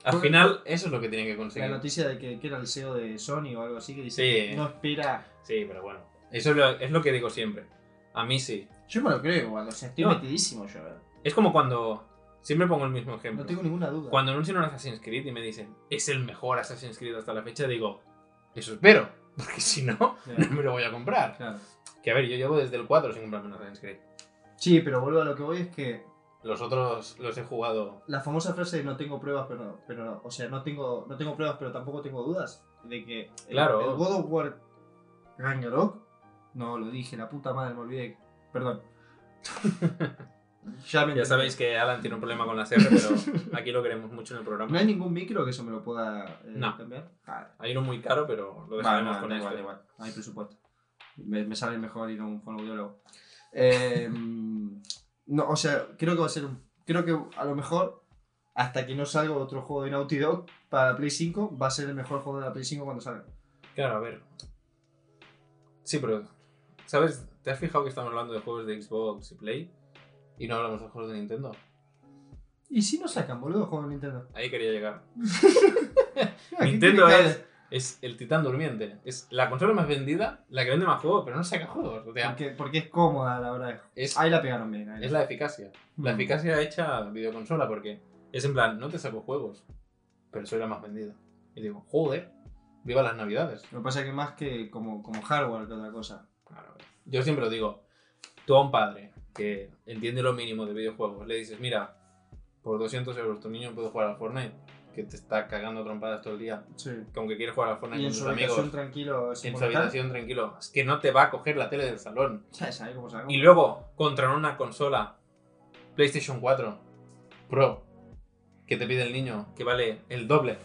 Speaker 1: Al final, eso es lo que tienen que
Speaker 3: La
Speaker 1: conseguir.
Speaker 3: noticia de que, que era el CEO de Sony o algo así que dice
Speaker 1: Sí.
Speaker 3: que no espera.
Speaker 1: Sí, pero bueno, eso es lo, es lo que digo siempre. A mí sí.
Speaker 3: Yo me lo creo, cuando o sea, estoy
Speaker 1: No.
Speaker 3: metidísimo yo, ¿eh?
Speaker 1: Es como cuando, siempre pongo el mismo ejemplo.
Speaker 3: No tengo ninguna duda.
Speaker 1: Cuando anuncian un Assassin's Creed y me dicen, es el mejor Assassin's Creed hasta la fecha, digo, eso espero, porque si no, no me lo voy a comprar.
Speaker 3: Claro.
Speaker 1: Que a ver, yo llevo desde el 4 sin comprarme un Assassin's Creed.
Speaker 3: Sí, pero vuelvo a lo que voy es que
Speaker 1: Los otros los he jugado.
Speaker 3: la famosa frase de no tengo pruebas, pero no, pero no, o sea, no tengo, no tengo pruebas, pero tampoco tengo dudas de que el,
Speaker 1: Claro.
Speaker 3: el God of War Ragnarok, no lo dije, la puta madre, me olvidé, perdón. ya
Speaker 1: Ya sabéis que Alan tiene un problema con la R, pero aquí lo queremos mucho en el
Speaker 3: ¿No
Speaker 1: programa.
Speaker 3: hay ningún micro que eso me lo pueda eh,
Speaker 1: No.
Speaker 3: cambiar? Vale.
Speaker 1: Hay uno muy caro, pero lo dejaremos
Speaker 3: vale,
Speaker 1: con este.
Speaker 3: igual, da igual, no hay presupuesto. Me, me sale mejor ir a un fonoaudiólogo. Eh, no, o sea, creo que va a ser un. Creo que a lo mejor, hasta que no salga otro juego de Naughty Dog para la Play 5, va a ser el mejor juego de la Play 5 cuando salga.
Speaker 1: Claro, a ver. Sí, pero. ¿Sabes? ¿Te has fijado que estamos hablando de juegos de Xbox y Play? Y no hablamos de juegos de Nintendo.
Speaker 3: ¿Y si no sacan, boludo, juegos de Nintendo?
Speaker 1: Ahí quería llegar.
Speaker 3: ¿Qué
Speaker 1: Nintendo es, es el titán durmiente. Es la consola más vendida, la que vende más juegos, pero no saca juegos. O sea,
Speaker 3: Porque, porque es cómoda a la hora de.
Speaker 1: es,
Speaker 3: Ahí la pegaron bien. ahí
Speaker 1: es la eficacia. La
Speaker 3: Mm.
Speaker 1: eficacia hecha videoconsola, porque es en plan, no te saco juegos, pero soy la más vendida. Y digo, joder, viva las navidades.
Speaker 3: Lo que pasa es que más que como, como hardware que otra cosa.
Speaker 1: Claro. Yo siempre lo digo, tú a un padre que entiende lo mínimo de videojuegos, le dices, mira, por 200 euros tu niño puede jugar al Fortnite, que te está cagando a trompadas todo el día,
Speaker 3: Sí.
Speaker 1: que aunque quiere jugar al Fortnite
Speaker 3: Y
Speaker 1: con
Speaker 3: habitación
Speaker 1: amigos,
Speaker 3: tranquilo.
Speaker 1: en su habitación tranquilo, es que no te va a coger la tele del salón.
Speaker 3: Ya sabes cómo se haga.
Speaker 1: Y luego, contra una consola PlayStation 4 Pro que te pide el niño, que vale el doble,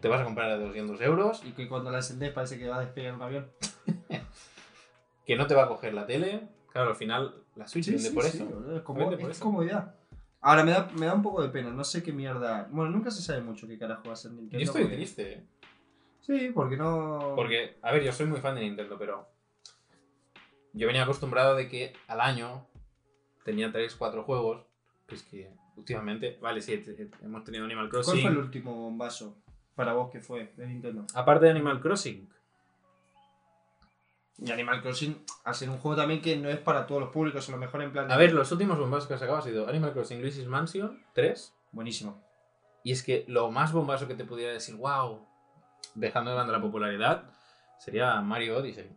Speaker 1: te vas a comprar a 200 euros,
Speaker 3: Y que cuando la encendés parece que va a despegar un avión.
Speaker 1: que no te va a coger la tele. Claro, al final la Switch vende por eso.
Speaker 3: es, como-
Speaker 1: Vende por
Speaker 3: es
Speaker 1: eso.
Speaker 3: comodidad. Ahora me da, me da un poco de pena, no sé qué mierda. Bueno, nunca se sabe mucho qué carajo va a hacer Nintendo.
Speaker 1: Yo estoy
Speaker 3: porque-
Speaker 1: triste, ¿eh?
Speaker 3: Sí, porque no.
Speaker 1: Porque, a ver, yo soy muy fan de Nintendo, pero yo venía acostumbrado de que al año tenía 3, 4 juegos. Pues que últimamente, vale, sí, hemos tenido Animal
Speaker 3: ¿Cuál
Speaker 1: Crossing.
Speaker 3: fue el último bombazo para vos que fue de Nintendo?
Speaker 1: Aparte de Animal Crossing,
Speaker 3: Y Animal Crossing, hacer un juego también que no es para todos los públicos, a lo mejor en plan. de-
Speaker 1: A ver, los últimos bombazos que ha sacado ha sido Animal Crossing Luigi's Mansion 3.
Speaker 3: Buenísimo.
Speaker 1: Y es que lo más bombazo que te pudiera decir, wow, dejando de banda la popularidad, sería Mario Odyssey.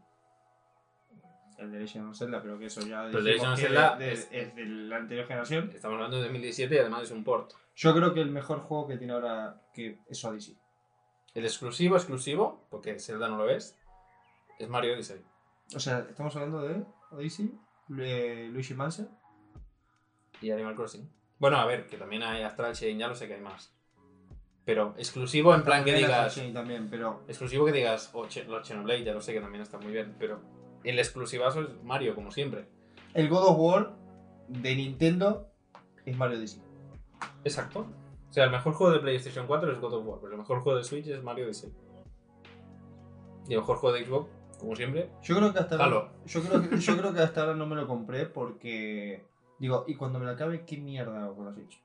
Speaker 3: El de Legend of Zelda, pero que eso ya.
Speaker 1: Pero Legend of Zelda
Speaker 3: de-
Speaker 1: es-
Speaker 3: es de la anterior generación.
Speaker 1: Estamos hablando de 2017 y además es un port.
Speaker 3: Yo creo que el mejor juego que tiene ahora que es Odyssey.
Speaker 1: El exclusivo, exclusivo, porque Zelda no lo es, es Mario Odyssey.
Speaker 3: O sea, estamos hablando de Odyssey, Lu- Luigi Mansion.
Speaker 1: Y Animal Crossing. Bueno, a ver, que también hay Astral Chain, ya lo sé que hay más. Pero exclusivo en plan que
Speaker 3: También
Speaker 1: digas.
Speaker 3: También, pero
Speaker 1: Exclusivo que digas, o Che- los Xenoblade, ya lo sé que también está muy bien. Pero el exclusivazo es Mario, como siempre.
Speaker 3: el God of War de Nintendo es Mario Odyssey.
Speaker 1: Exacto. O sea, el mejor juego de PlayStation 4 es God of War, pero el mejor juego de Switch es Mario Odyssey. Y el mejor juego de Xbox, como siempre,
Speaker 3: Yo creo que hasta ahora, yo creo que, yo creo que hasta ahora no me lo compré porque digo, y cuando me lo acabe, ¿qué mierda hago con la Switch?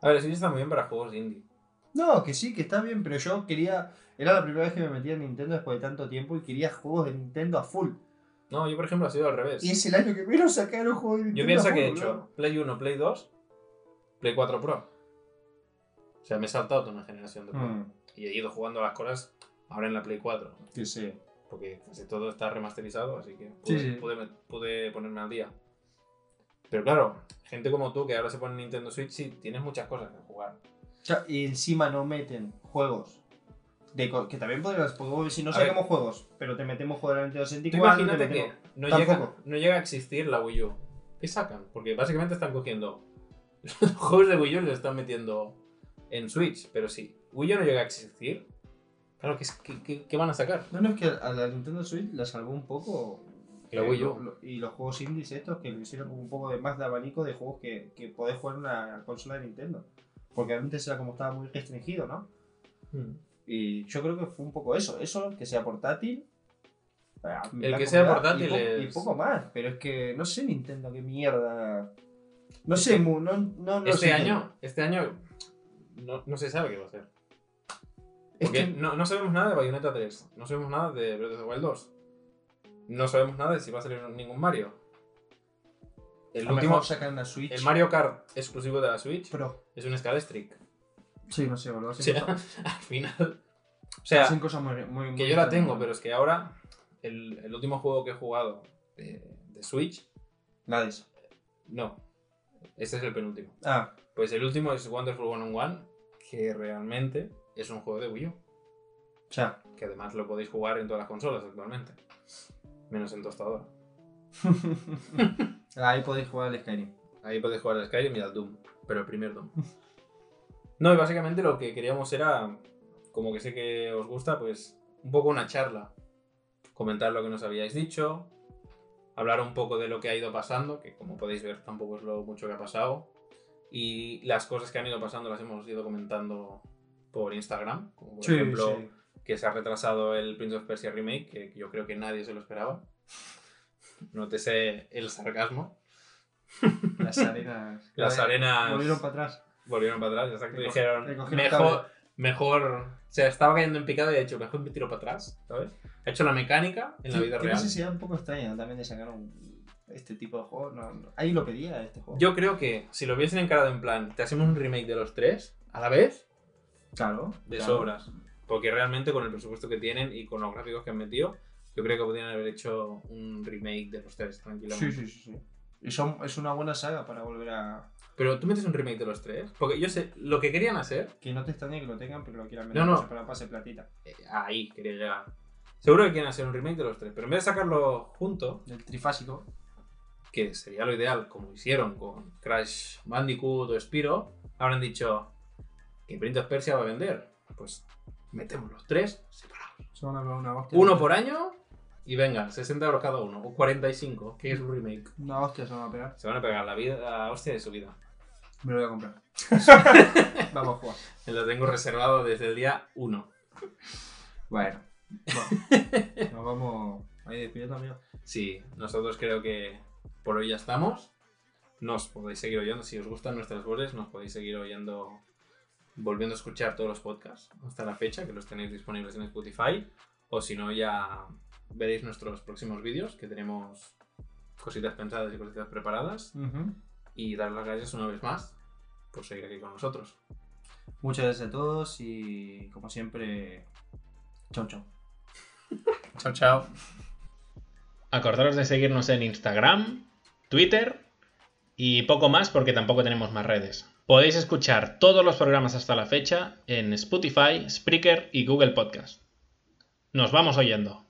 Speaker 1: A ver, el Switch está muy bien para juegos indie.
Speaker 3: No, que sí, que está bien, pero yo quería. Era la primera vez que me metía en Nintendo después de tanto tiempo y quería juegos de Nintendo a full.
Speaker 1: No, yo por ejemplo ha sido al revés.
Speaker 3: Y es el año que menos sacaron juegos de Nintendo.
Speaker 1: Yo pienso
Speaker 3: a
Speaker 1: que he hecho. Play 1, Play 2 Play 4 Pro. O sea, me he saltado toda una generación de Pro.
Speaker 3: Mm,
Speaker 1: Y he ido jugando las cosas ahora en la Play 4.
Speaker 3: que sí.
Speaker 1: Porque casi todo está remasterizado, así que
Speaker 3: Sí,
Speaker 1: pude,
Speaker 3: sí.
Speaker 1: pude- pude ponerme al día. Pero claro, gente como tú que ahora se pone en Nintendo Switch, sí, tienes muchas cosas que jugar.
Speaker 3: Y encima no meten juegos. De co- que también podrías, porque si no sacamos juegos, pero te metemos juegos de Nintendo 64.
Speaker 1: imagínate
Speaker 3: te
Speaker 1: que no llega, no llega a existir la Wii U. ¿Qué sacan? Porque básicamente están cogiendo los juegos de Wii U los están metiendo en Switch. Pero si Wii U no llega a existir, claro, ¿qué, es- qué- qué- van a sacar?
Speaker 3: No, no, es que a la Nintendo Switch la salvó un poco.
Speaker 1: La
Speaker 3: eh,
Speaker 1: Wii U.
Speaker 3: lo- y los juegos indies estos que le hicieron un poco de más de abanico de juegos que, que podés jugar en una consola de Nintendo. Porque antes era como estaba muy restringido, ¿no?
Speaker 1: Hmm.
Speaker 3: Y yo creo que fue un poco eso. Eso, que sea portátil. eh,
Speaker 1: El que sea portátil
Speaker 3: y, po- y
Speaker 1: es-
Speaker 3: poco más. Pero es que no sé Nintendo qué mierda. No sé, no, no, no
Speaker 1: Este
Speaker 3: sé.
Speaker 1: año, este año no, no se sabe qué va a hacer.
Speaker 3: Es
Speaker 1: Porque
Speaker 3: que
Speaker 1: no, no sabemos nada de Bayonetta 3, no sabemos nada de Breath of the Wild 2. No sabemos nada de si va a salir ningún Mario. El
Speaker 3: a
Speaker 1: último,
Speaker 3: mejor sacan la Switch
Speaker 1: el Mario Kart exclusivo de la Switch
Speaker 3: Pro.
Speaker 1: es un Scalestric.
Speaker 3: Sí, no sé, boludo.
Speaker 1: O sea, al final. O sea,
Speaker 3: hacen cosas muy, muy, muy
Speaker 1: que yo la tengo, pero es que ahora el, el último juego que he jugado de, de Switch,
Speaker 3: Nada de eso.
Speaker 1: no. Este es el penúltimo.
Speaker 3: Ah,
Speaker 1: Pues el último es Wonderful 101, que realmente es un juego de Wii U.
Speaker 3: o sea.
Speaker 1: Que además lo podéis jugar en todas las consolas actualmente. Menos en tostadora.
Speaker 3: Ahí podéis jugar al Skyrim.
Speaker 1: Ahí podéis jugar al Skyrim y al Doom. Pero el primer Doom. No, y básicamente lo que queríamos era, como que sé que os gusta, pues un poco una charla. Comentar lo que nos habíais dicho. Hablar un poco de lo que ha ido pasando, que como podéis ver tampoco es lo mucho que ha pasado. Y las cosas que han ido pasando las hemos ido comentando por Instagram. Como por ejemplo, que se ha retrasado el Prince of Persia Remake, que yo creo que nadie se lo esperaba. Nótese el sarcasmo.
Speaker 3: Las arenas.
Speaker 1: Las arenas
Speaker 3: Volvieron para atrás.
Speaker 1: volvieron para atrás, exacto.
Speaker 3: Recogi-
Speaker 1: Dijeron, mejor, mejor. O sea, estaba cayendo en picado y ha dicho, mejor me tiro para atrás, ¿sabes? Ha hecho la mecánica en la vida real.
Speaker 3: necesidad un poco extraña también de sacar un- este tipo de juegos. No, no. Ahí lo pedía este juego.
Speaker 1: Yo creo que si lo hubiesen encarado en plan, te hacemos un remake de los tres a la vez,
Speaker 3: Claro.
Speaker 1: de
Speaker 3: claro.
Speaker 1: sobras. Porque realmente con el presupuesto que tienen y con los gráficos que han metido, yo creo que podrían haber hecho un remake de los tres tranquilamente.
Speaker 3: Sí, sí, sí. sí. Y son, es una buena saga para volver a.
Speaker 1: Pero tú metes un remake de los tres, porque yo sé, lo que querían hacer,
Speaker 3: Que no te extrañe que lo tengan, pero lo quieran
Speaker 1: No, no.
Speaker 3: para pase platita.
Speaker 1: eh, ahí quería llegar. Seguro que quieren hacer un remake de los tres, pero en vez de sacarlo junto,
Speaker 3: Del trifásico.
Speaker 1: que sería lo ideal, como hicieron con Crash Bandicoot o Spiro, habrán dicho que Prince of Persia va a vender. Pues metemos los tres separados.
Speaker 3: Se van a ver una hostia.
Speaker 1: Uno por año y venga, 60 euros cada uno, o 45, que es un remake.
Speaker 3: Una hostia se van a pegar.
Speaker 1: Se van a pegar la vida, la hostia de su vida.
Speaker 3: Me lo voy a comprar. Vamos a jugar.
Speaker 1: Me lo tengo reservado desde el día 1.
Speaker 3: Bueno. Nos vamos ahí despidiendo, amigo.
Speaker 1: Sí, nosotros creo que por hoy ya estamos. Nos podéis seguir oyendo, si os gustan nuestras voces, nos podéis seguir oyendo, volviendo a escuchar todos los podcasts hasta la fecha, que los tenéis disponibles en Spotify. O si no, ya veréis nuestros próximos vídeos, que tenemos cositas pensadas y cositas preparadas. Y dar las gracias una vez más por seguir aquí con nosotros.
Speaker 3: Muchas gracias a todos y como siempre, chau chau.
Speaker 1: Chao, chao.
Speaker 4: Acordaros de seguirnos en Instagram, Twitter y poco más porque tampoco tenemos más redes. Podéis escuchar todos los programas hasta la fecha en Spotify, Spreaker y Google Podcast. Nos vamos oyendo.